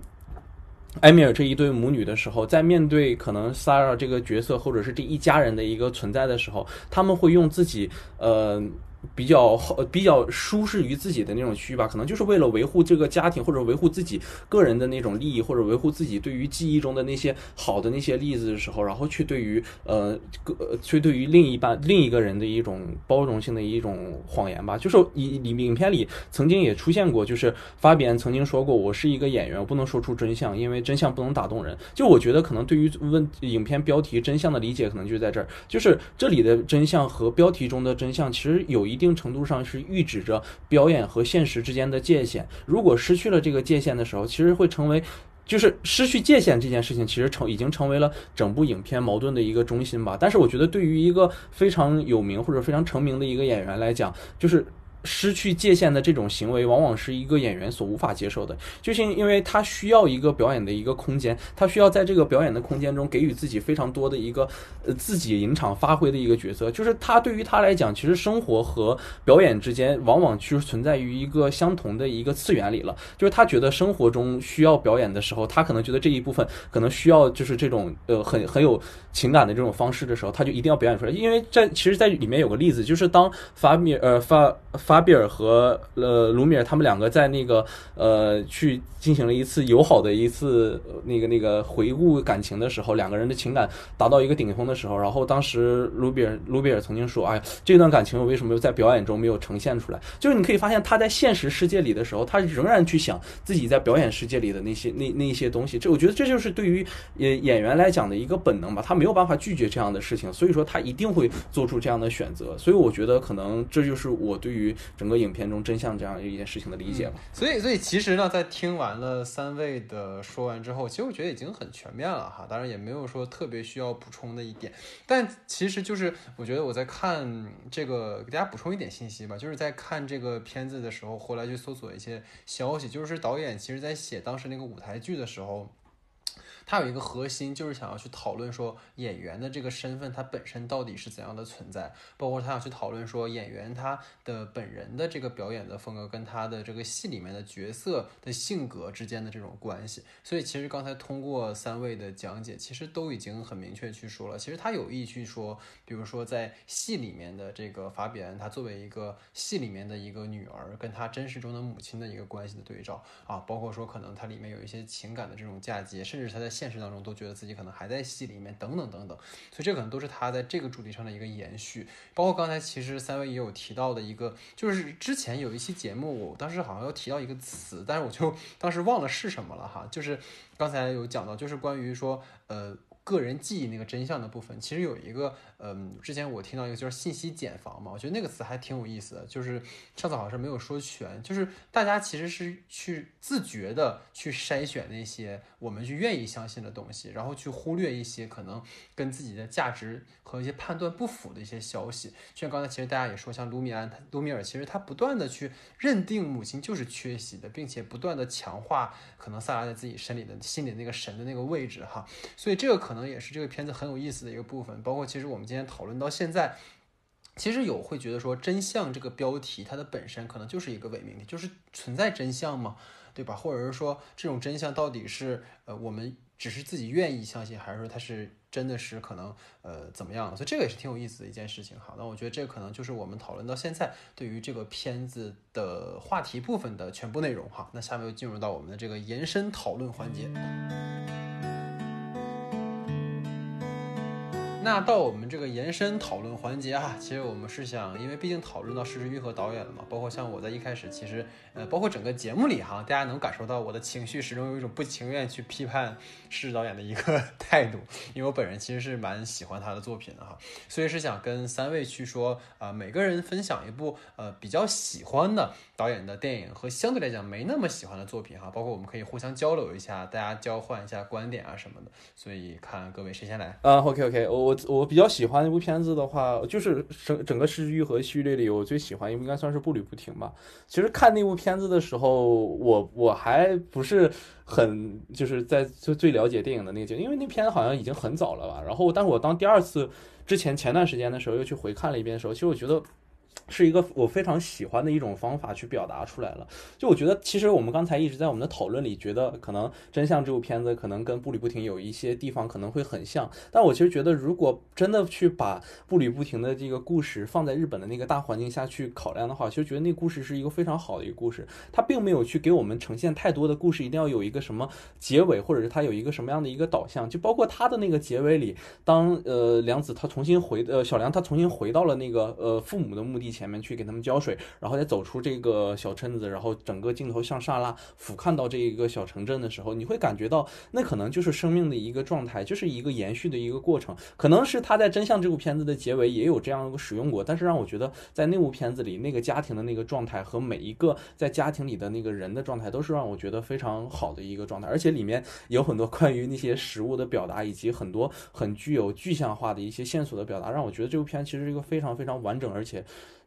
埃米尔这一对母女的时候，在面对可能 Sarah 这个角色或者是这一家人的一个存在的时候，他们会用自己呃。比较好，比较舒适于自己的那种区域吧，可能就是为了维护这个家庭，或者维护自己个人的那种利益，或者维护自己对于记忆中的那些好的那些例子的时候，然后去对于呃个去对于另一半另一个人的一种包容性的一种谎言吧。就是影影影片里曾经也出现过，就是发比安曾经说过，我是一个演员，我不能说出真相，因为真相不能打动人。就我觉得可能对于问影片标题真相的理解，可能就在这儿，就是这里的真相和标题中的真相其实有一。一定程度上是预指着表演和现实之间的界限。如果失去了这个界限的时候，其实会成为，就是失去界限这件事情，其实成已经成为了整部影片矛盾的一个中心吧。但是我觉得，对于一个非常有名或者非常成名的一个演员来讲，就是。失去界限的这种行为，往往是一个演员所无法接受的，就是因为他需要一个表演的一个空间，他需要在这个表演的空间中给予自己非常多的一个呃自己临场发挥的一个角色。就是他对于他来讲，其实生活和表演之间往往其实存在于一个相同的一个次元里了。就是他觉得生活中需要表演的时候，他可能觉得这一部分可能需要就是这种呃很很有情感的这种方式的时候，他就一定要表演出来。因为在其实，在里面有个例子，就是当法米呃法法。比尔和呃卢米尔他们两个在那个呃去进行了一次友好的一次那个那个回顾感情的时候，两个人的情感达到一个顶峰的时候，然后当时卢比尔卢比尔曾经说：“哎，这段感情我为什么又在表演中没有呈现出来？”就是你可以发现他在现实世界里的时候，他仍然去想自己在表演世界里的那些那那些东西。这我觉得这就是对于演演员来讲的一个本能吧，他没没有办法拒绝这样的事情，所以说他一定会做出这样的选择。所以我觉得可能这就是我对于。整个影片中真相这样一件事情的理解吧。所以，所以其实呢，在听完了三位的说完之后，其实我觉得已经很全面了哈。当然也没有说特别需要补充的一点，但其实就是我觉得我在看这个，给大家补充一点信息吧。就是在看这个片子的时候，后来去搜索一些消息，就是导演其实在写当时那个舞台剧的时候。他有一个核心，就是想要去讨论说演员的这个身份，他本身到底是怎样的存在，包括他想去讨论说演员他的本人的这个表演的风格跟他的这个戏里面的角色的性格之间的这种关系。所以其实刚才通过三位的讲解，其实都已经很明确去说了，其实他有意去说，比如说在戏里面的这个法比安，他作为一个戏里面的一个女儿，跟他真实中的母亲的一个关系的对照啊，包括说可能他里面有一些情感的这种嫁接，甚至他在。现实当中都觉得自己可能还在戏里面，等等等等，所以这可能都是他在这个主题上的一个延续。包括刚才其实三位也有提到的一个，就是之前有一期节目，我当时好像要提到一个词，但是我就当时忘了是什么了哈。就是刚才有讲到，就是关于说呃个人记忆那个真相的部分，其实有一个。嗯，之前我听到一个就是信息茧房嘛，我觉得那个词还挺有意思的。就是上次好像是没有说全，就是大家其实是去自觉的去筛选那些我们去愿意相信的东西，然后去忽略一些可能跟自己的价值和一些判断不符的一些消息。就像刚才其实大家也说，像卢米安、卢米尔，其实他不断的去认定母亲就是缺席的，并且不断的强化可能萨拉在自己身里的心里那个神的那个位置哈。所以这个可可能也是这个片子很有意思的一个部分。包括其实我们今天讨论到现在，其实有会觉得说真相这个标题它的本身可能就是一个伪命题，就是存在真相吗？对吧？或者是说这种真相到底是呃我们只是自己愿意相信，还是说它是真的是可能呃怎么样？所以这个也是挺有意思的一件事情哈。那我觉得这可能就是我们讨论到现在对于这个片子的话题部分的全部内容哈。那下面就进入到我们的这个延伸讨论环节。那到我们这个延伸讨论环节啊，其实我们是想，因为毕竟讨论到石之愈和导演了嘛，包括像我在一开始，其实呃，包括整个节目里哈，大家能感受到我的情绪始终有一种不情愿去批判石导演的一个 态度，因为我本人其实是蛮喜欢他的作品的哈，所以是想跟三位去说啊，每个人分享一部呃比较喜欢的导演的电影和相对来讲没那么喜欢的作品哈，包括我们可以互相交流一下，大家交换一下观点啊什么的，所以看各位谁先来。啊，OK OK，我我比较喜欢那部片子的话，就是整整个《失之愈合》系列里，我最喜欢应该算是《步履不停》吧。其实看那部片子的时候，我我还不是很就是在最最了解电影的那个阶段，因为那片子好像已经很早了吧。然后，但是我当第二次之前前段时间的时候又去回看了一遍的时候，其实我觉得。是一个我非常喜欢的一种方法去表达出来了。就我觉得，其实我们刚才一直在我们的讨论里，觉得可能《真相》这部片子可能跟《步履不停》有一些地方可能会很像。但我其实觉得，如果真的去把《步履不停》的这个故事放在日本的那个大环境下去考量的话，其实觉得那故事是一个非常好的一个故事。它并没有去给我们呈现太多的故事，一定要有一个什么结尾，或者是它有一个什么样的一个导向。就包括它的那个结尾里，当呃梁子他重新回呃小梁他重新回到了那个呃父母的墓地前面去给他们浇水，然后再走出这个小村子，然后整个镜头向上拉俯瞰到这一个小城镇的时候，你会感觉到那可能就是生命的一个状态，就是一个延续的一个过程。可能是他在《真相》这部片子的结尾也有这样一个使用过，但是让我觉得在那部片子里，那个家庭的那个状态和每一个在家庭里的那个人的状态，都是让我觉得非常好的一个状态。而且里面有很多关于那些食物的表达，以及很多很具有具象化的一些线索的表达，让我觉得这部片其实是一个非常非常完整，而且。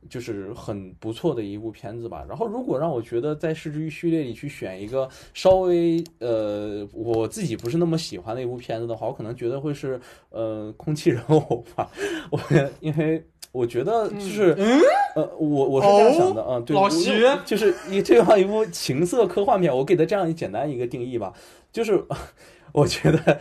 就是很不错的一部片子吧。然后，如果让我觉得在《失之愈》序列里去选一个稍微呃我自己不是那么喜欢的一部片子的话，我可能觉得会是呃《空气人偶》吧。我因为我觉得就是呃我我是这样想的啊，对，老徐就是一这样一部情色科幻片，我给它这样一简单一个定义吧，就是我觉得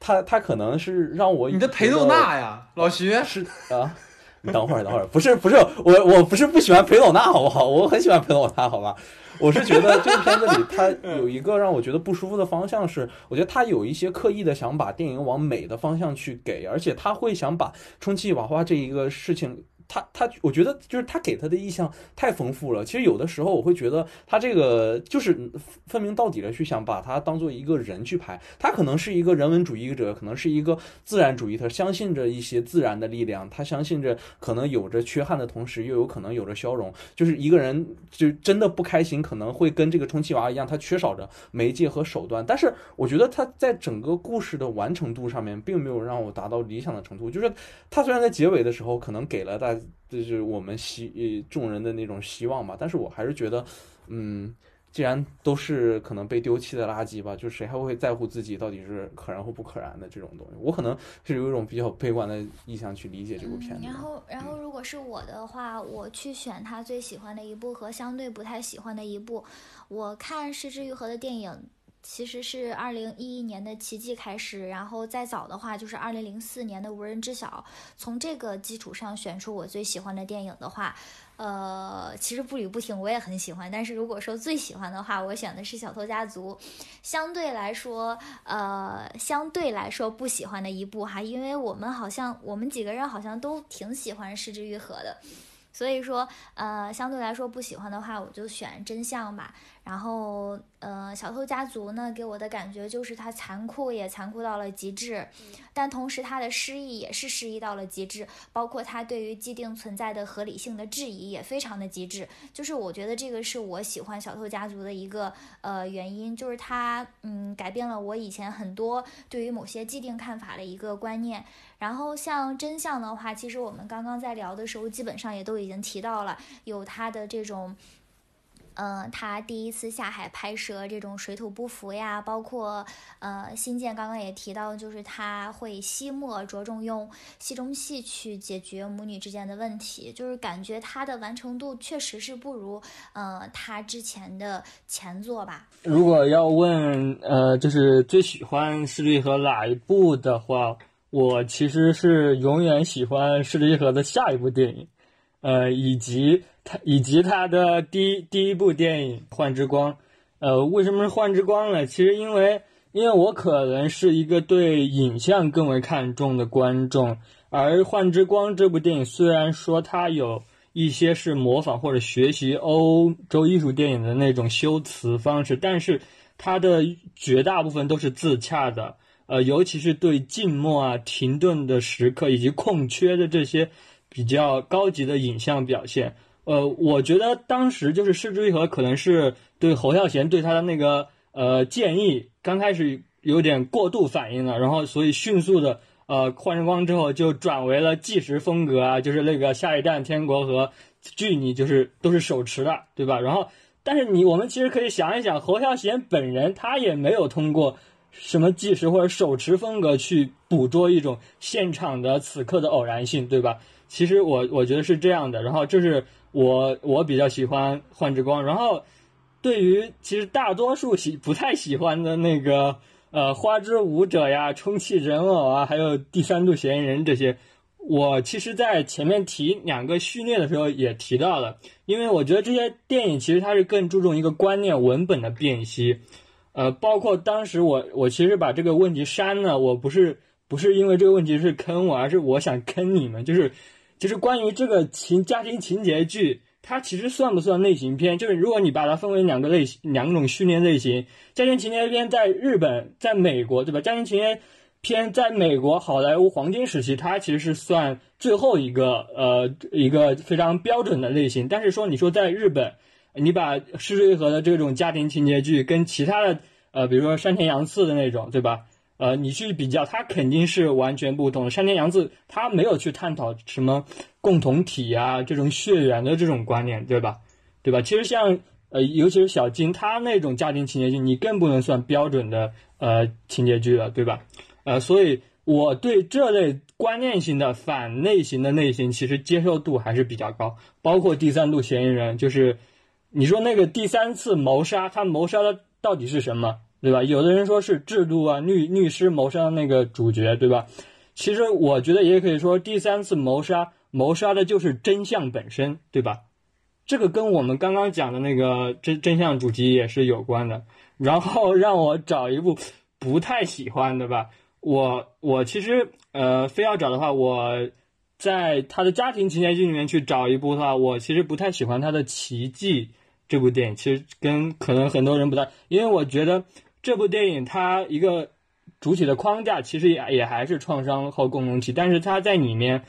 他他可能是让我你的裴斗娜呀，老徐是啊。你等会儿，等会儿，不是不是，我我不是不喜欢裴斗娜，好不好？我很喜欢裴斗娜，好吧？我是觉得这个片子里，它有一个让我觉得不舒服的方向是，我觉得他有一些刻意的想把电影往美的方向去给，而且他会想把充气娃娃这一个事情。他他，我觉得就是他给他的意象太丰富了。其实有的时候我会觉得他这个就是分明到底的去想把他当做一个人去拍。他可能是一个人文主义者，可能是一个自然主义，他相信着一些自然的力量，他相信着可能有着缺憾的同时，又有可能有着消融。就是一个人就真的不开心，可能会跟这个充气娃娃一样，他缺少着媒介和手段。但是我觉得他在整个故事的完成度上面，并没有让我达到理想的程度。就是他虽然在结尾的时候可能给了大。这是我们希众人的那种希望吧，但是我还是觉得，嗯，既然都是可能被丢弃的垃圾吧，就谁还会在乎自己到底是可燃或不可燃的这种东西？我可能是有一种比较悲观的意向去理解这部片子。然后，然后如果是我的话，我去选他最喜欢的一部和相对不太喜欢的一部，我看失之愈合的电影。其实是二零一一年的奇迹开始，然后再早的话就是二零零四年的无人知晓。从这个基础上选出我最喜欢的电影的话，呃，其实步履不停我也很喜欢，但是如果说最喜欢的话，我选的是小偷家族。相对来说，呃，相对来说不喜欢的一部哈，因为我们好像我们几个人好像都挺喜欢失之愈合的，所以说，呃，相对来说不喜欢的话，我就选真相吧。然后，呃，小偷家族呢，给我的感觉就是它残酷也残酷到了极致，但同时它的诗意也是诗意到了极致，包括它对于既定存在的合理性的质疑也非常的极致。就是我觉得这个是我喜欢小偷家族的一个呃原因，就是它嗯改变了我以前很多对于某些既定看法的一个观念。然后像真相的话，其实我们刚刚在聊的时候，基本上也都已经提到了，有它的这种。嗯，他第一次下海拍摄这种水土不服呀，包括呃，新建刚刚也提到，就是他会吸墨，着重用戏中戏去解决母女之间的问题，就是感觉他的完成度确实是不如呃他之前的前作吧。如果要问呃，就是最喜欢施利和哪一部的话，我其实是永远喜欢施利和的下一部电影，呃，以及。他以及他的第第一部电影《幻之光》，呃，为什么是《幻之光》呢？其实因为，因为我可能是一个对影像更为看重的观众，而《幻之光》这部电影虽然说它有一些是模仿或者学习欧洲艺术电影的那种修辞方式，但是它的绝大部分都是自洽的，呃，尤其是对静默啊、停顿的时刻以及空缺的这些比较高级的影像表现。呃，我觉得当时就是失之愈合，可能是对侯孝贤对他的那个呃建议，刚开始有点过度反应了，然后所以迅速的呃换成光之后就转为了纪实风格啊，就是那个下一站天国和距你就是都是手持的，对吧？然后但是你我们其实可以想一想，侯孝贤本人他也没有通过什么纪实或者手持风格去捕捉一种现场的此刻的偶然性，对吧？其实我我觉得是这样的，然后这是。我我比较喜欢《幻之光》，然后对于其实大多数喜不太喜欢的那个呃《花之舞者》呀、《充气人偶》啊，还有《第三度嫌疑人》这些，我其实在前面提两个序列的时候也提到了，因为我觉得这些电影其实它是更注重一个观念文本的辨析，呃，包括当时我我其实把这个问题删了，我不是不是因为这个问题是坑我，而是我想坑你们，就是。其实关于这个情家庭情节剧，它其实算不算类型片？就是如果你把它分为两个类型、两种训练类型，家庭情节片在日本、在美国，对吧？家庭情节片在美国好莱坞黄金时期，它其实是算最后一个呃一个非常标准的类型。但是说你说在日本，你把失之愈合的这种家庭情节剧跟其他的呃，比如说山田洋次的那种，对吧？呃，你去比较，它肯定是完全不同的。山田洋次他没有去探讨什么共同体啊，这种血缘的这种观念，对吧？对吧？其实像呃，尤其是小金他那种家庭情节剧，你更不能算标准的呃情节剧了，对吧？呃，所以我对这类观念型的反类型的类型，其实接受度还是比较高。包括第三度嫌疑人，就是你说那个第三次谋杀，他谋杀的到底是什么？对吧？有的人说是制度啊，律律师谋杀那个主角，对吧？其实我觉得也可以说，第三次谋杀谋杀的就是真相本身，对吧？这个跟我们刚刚讲的那个真真相主题也是有关的。然后 让我找一部不太喜欢的吧。我我其实呃非要找的话，我在他的家庭情节剧里面去找一部的话，我其实不太喜欢他的奇迹这部电影。其实跟可能很多人不太，因为我觉得。这部电影它一个主体的框架其实也也还是创伤后共同体，但是它在里面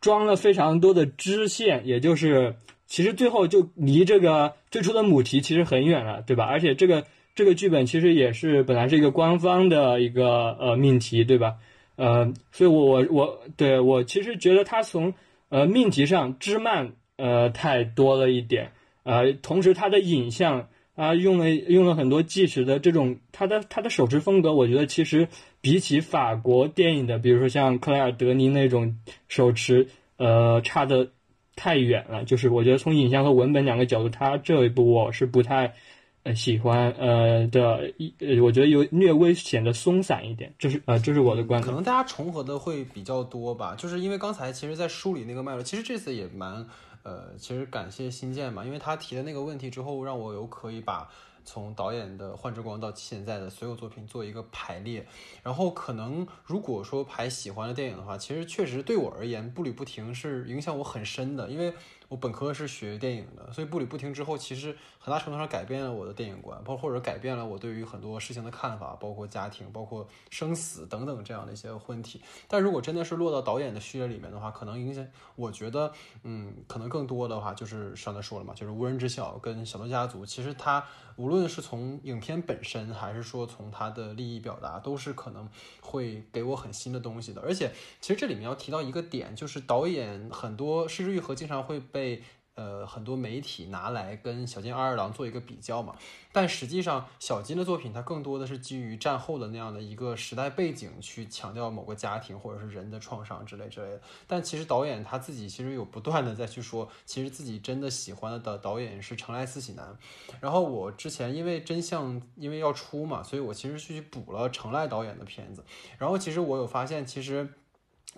装了非常多的支线，也就是其实最后就离这个最初的母题其实很远了，对吧？而且这个这个剧本其实也是本来是一个官方的一个呃命题，对吧？呃，所以我我我对我其实觉得它从呃命题上枝蔓呃太多了一点，呃，同时它的影像。啊，用了用了很多纪实的这种，他的他的手持风格，我觉得其实比起法国电影的，比如说像克莱尔德尼那种手持，呃，差的太远了。就是我觉得从影像和文本两个角度，他这一部我是不太呃喜欢，呃的一，呃，我觉得有略微显得松散一点。这是呃，这是我的观点。可能大家重合的会比较多吧，就是因为刚才其实，在梳理那个脉络，其实这次也蛮。呃，其实感谢新建嘛，因为他提的那个问题之后，让我有可以把从导演的《幻之光》到现在的所有作品做一个排列。然后可能如果说排喜欢的电影的话，其实确实对我而言，《步履不停》是影响我很深的，因为。我本科是学电影的，所以步履不停之后，其实很大程度上改变了我的电影观，包括或者改变了我对于很多事情的看法，包括家庭、包括生死等等这样的一些问题。但如果真的是落到导演的序列里面的话，可能影响，我觉得，嗯，可能更多的话就是刚才说了嘛，就是无人知晓跟小偷家族，其实它无论是从影片本身，还是说从它的利益表达，都是可能会给我很新的东西的。而且，其实这里面要提到一个点，就是导演很多失之愈合经常会被。被呃很多媒体拿来跟小津安二郎做一个比较嘛。但实际上，小金的作品它更多的是基于战后的那样的一个时代背景去强调某个家庭或者是人的创伤之类之类的。但其实导演他自己其实有不断的在去说，其实自己真的喜欢的导演是成濑四喜男。然后我之前因为真相因为要出嘛，所以我其实去补了成濑导演的片子。然后其实我有发现，其实。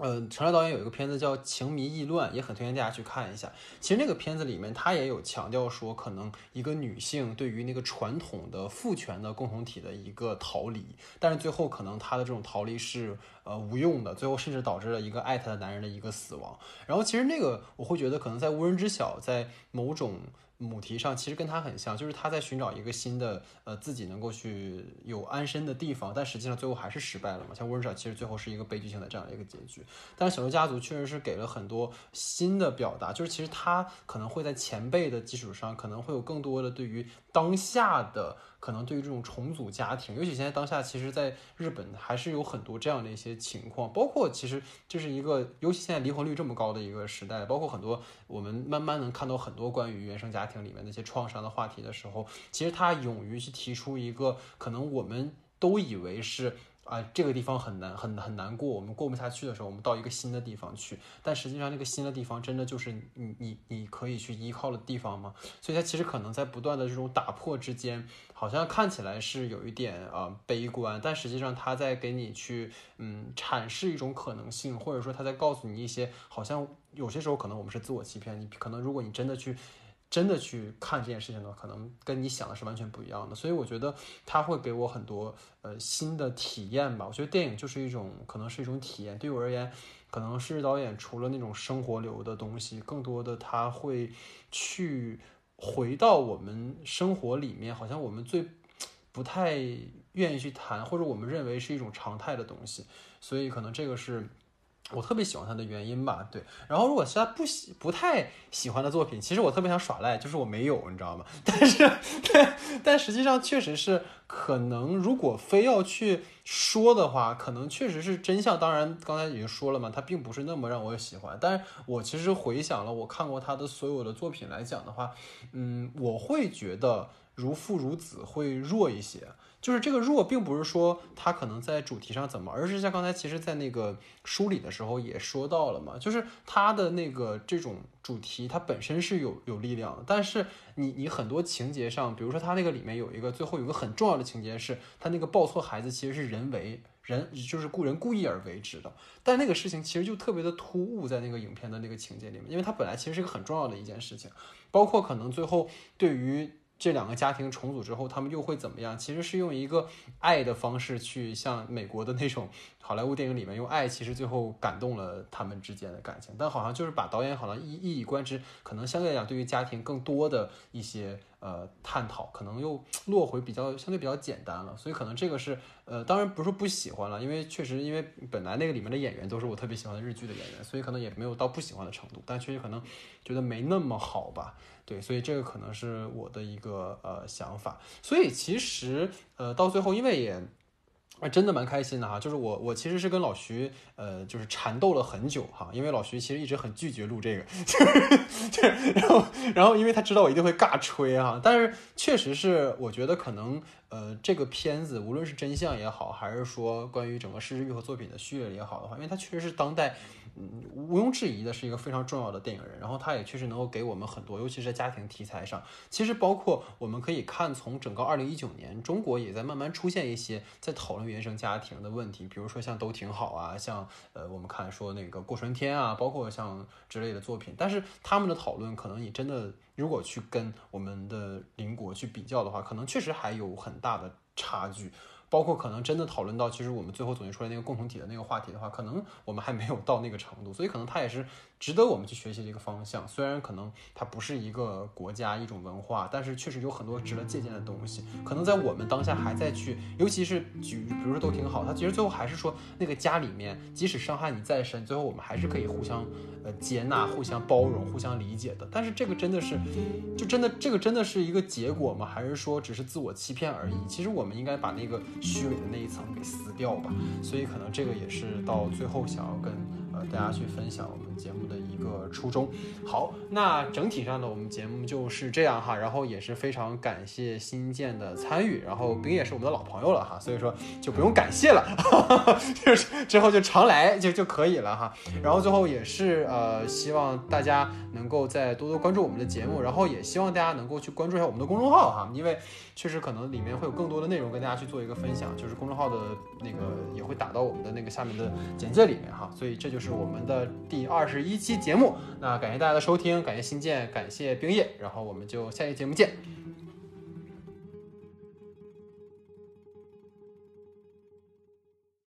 呃，陈赖导演有一个片子叫《情迷意乱》，也很推荐大家去看一下。其实那个片子里面，他也有强调说，可能一个女性对于那个传统的父权的共同体的一个逃离，但是最后可能她的这种逃离是呃无用的，最后甚至导致了一个爱她的男人的一个死亡。然后其实那个我会觉得，可能在无人知晓，在某种。母题上其实跟他很像，就是他在寻找一个新的呃自己能够去有安身的地方，但实际上最后还是失败了嘛。像《无人知晓》其实最后是一个悲剧性的这样一个结局，但是《小偷家族》确实是给了很多新的表达，就是其实他可能会在前辈的基础上，可能会有更多的对于当下的。可能对于这种重组家庭，尤其现在当下，其实在日本还是有很多这样的一些情况。包括其实这是一个，尤其现在离婚率这么高的一个时代，包括很多我们慢慢能看到很多关于原生家庭里面那些创伤的话题的时候，其实他勇于去提出一个可能我们都以为是。啊，这个地方很难，很很难过。我们过不下去的时候，我们到一个新的地方去。但实际上，那个新的地方真的就是你你你可以去依靠的地方吗？所以，它其实可能在不断的这种打破之间，好像看起来是有一点啊悲观，但实际上它在给你去嗯阐释一种可能性，或者说它在告诉你一些好像有些时候可能我们是自我欺骗。你可能如果你真的去。真的去看这件事情呢，可能跟你想的是完全不一样的，所以我觉得他会给我很多呃新的体验吧。我觉得电影就是一种，可能是一种体验。对我而言，可能是导演除了那种生活流的东西，更多的他会去回到我们生活里面，好像我们最不太愿意去谈，或者我们认为是一种常态的东西。所以可能这个是。我特别喜欢他的原因吧，对。然后如果是他不喜不太喜欢的作品，其实我特别想耍赖，就是我没有，你知道吗？但是，但但实际上确实是可能，如果非要去说的话，可能确实是真相。当然，刚才已经说了嘛，他并不是那么让我喜欢。但是我其实回想了我看过他的所有的作品来讲的话，嗯，我会觉得如父如子会弱一些。就是这个弱，并不是说他可能在主题上怎么，而是像刚才其实，在那个梳理的时候也说到了嘛，就是他的那个这种主题，它本身是有有力量的，但是你你很多情节上，比如说他那个里面有一个最后有个很重要的情节，是他那个抱错孩子其实是人为人，就是故人故意而为之的，但那个事情其实就特别的突兀在那个影片的那个情节里面，因为它本来其实是一个很重要的一件事情，包括可能最后对于。这两个家庭重组之后，他们又会怎么样？其实是用一个爱的方式去像美国的那种好莱坞电影里面用爱，其实最后感动了他们之间的感情。但好像就是把导演好像一一以贯之，可能相对来讲对于家庭更多的一些呃探讨，可能又落回比较相对比较简单了。所以可能这个是呃，当然不是不喜欢了，因为确实因为本来那个里面的演员都是我特别喜欢的日剧的演员，所以可能也没有到不喜欢的程度，但确实可能觉得没那么好吧。对，所以这个可能是我的一个呃想法。所以其实呃到最后，因为也啊真的蛮开心的哈。就是我我其实是跟老徐呃就是缠斗了很久哈，因为老徐其实一直很拒绝录这个，就是然后然后因为他知道我一定会尬吹哈。但是确实是我觉得可能呃这个片子无论是真相也好，还是说关于整个失之愈合作品的序列也好的话，因为它确实是当代。嗯，毋庸置疑的是一个非常重要的电影人，然后他也确实能够给我们很多，尤其是在家庭题材上。其实包括我们可以看，从整个二零一九年，中国也在慢慢出现一些在讨论原生家庭的问题，比如说像都挺好啊，像呃我们看说那个过春天啊，包括像之类的作品。但是他们的讨论，可能你真的如果去跟我们的邻国去比较的话，可能确实还有很大的差距。包括可能真的讨论到，其实我们最后总结出来那个共同体的那个话题的话，可能我们还没有到那个程度，所以可能他也是值得我们去学习的一个方向。虽然可能它不是一个国家一种文化，但是确实有很多值得借鉴的东西。可能在我们当下还在去，尤其是举，比如说都挺好，它其实最后还是说那个家里面，即使伤害你再深，最后我们还是可以互相呃接纳、互相包容、互相理解的。但是这个真的是，就真的这个真的是一个结果吗？还是说只是自我欺骗而已？其实我们应该把那个。虚伪的那一层给撕掉吧，所以可能这个也是到最后想要跟和大家去分享我们节目的一个初衷。好，那整体上呢，我们节目就是这样哈，然后也是非常感谢新建的参与，然后冰也是我们的老朋友了哈，所以说就不用感谢了，就是之后就常来就就可以了哈。然后最后也是呃，希望大家能够再多多关注我们的节目，然后也希望大家能够去关注一下我们的公众号哈，因为确实可能里面会有更多的内容跟大家去做一个分享，就是公众号的那个也会打到我们的那个下面的简介里面哈，所以这我们的第二十一期节目。那感谢大家的收听，感谢新建，感谢冰叶，然后我们就下期节目见，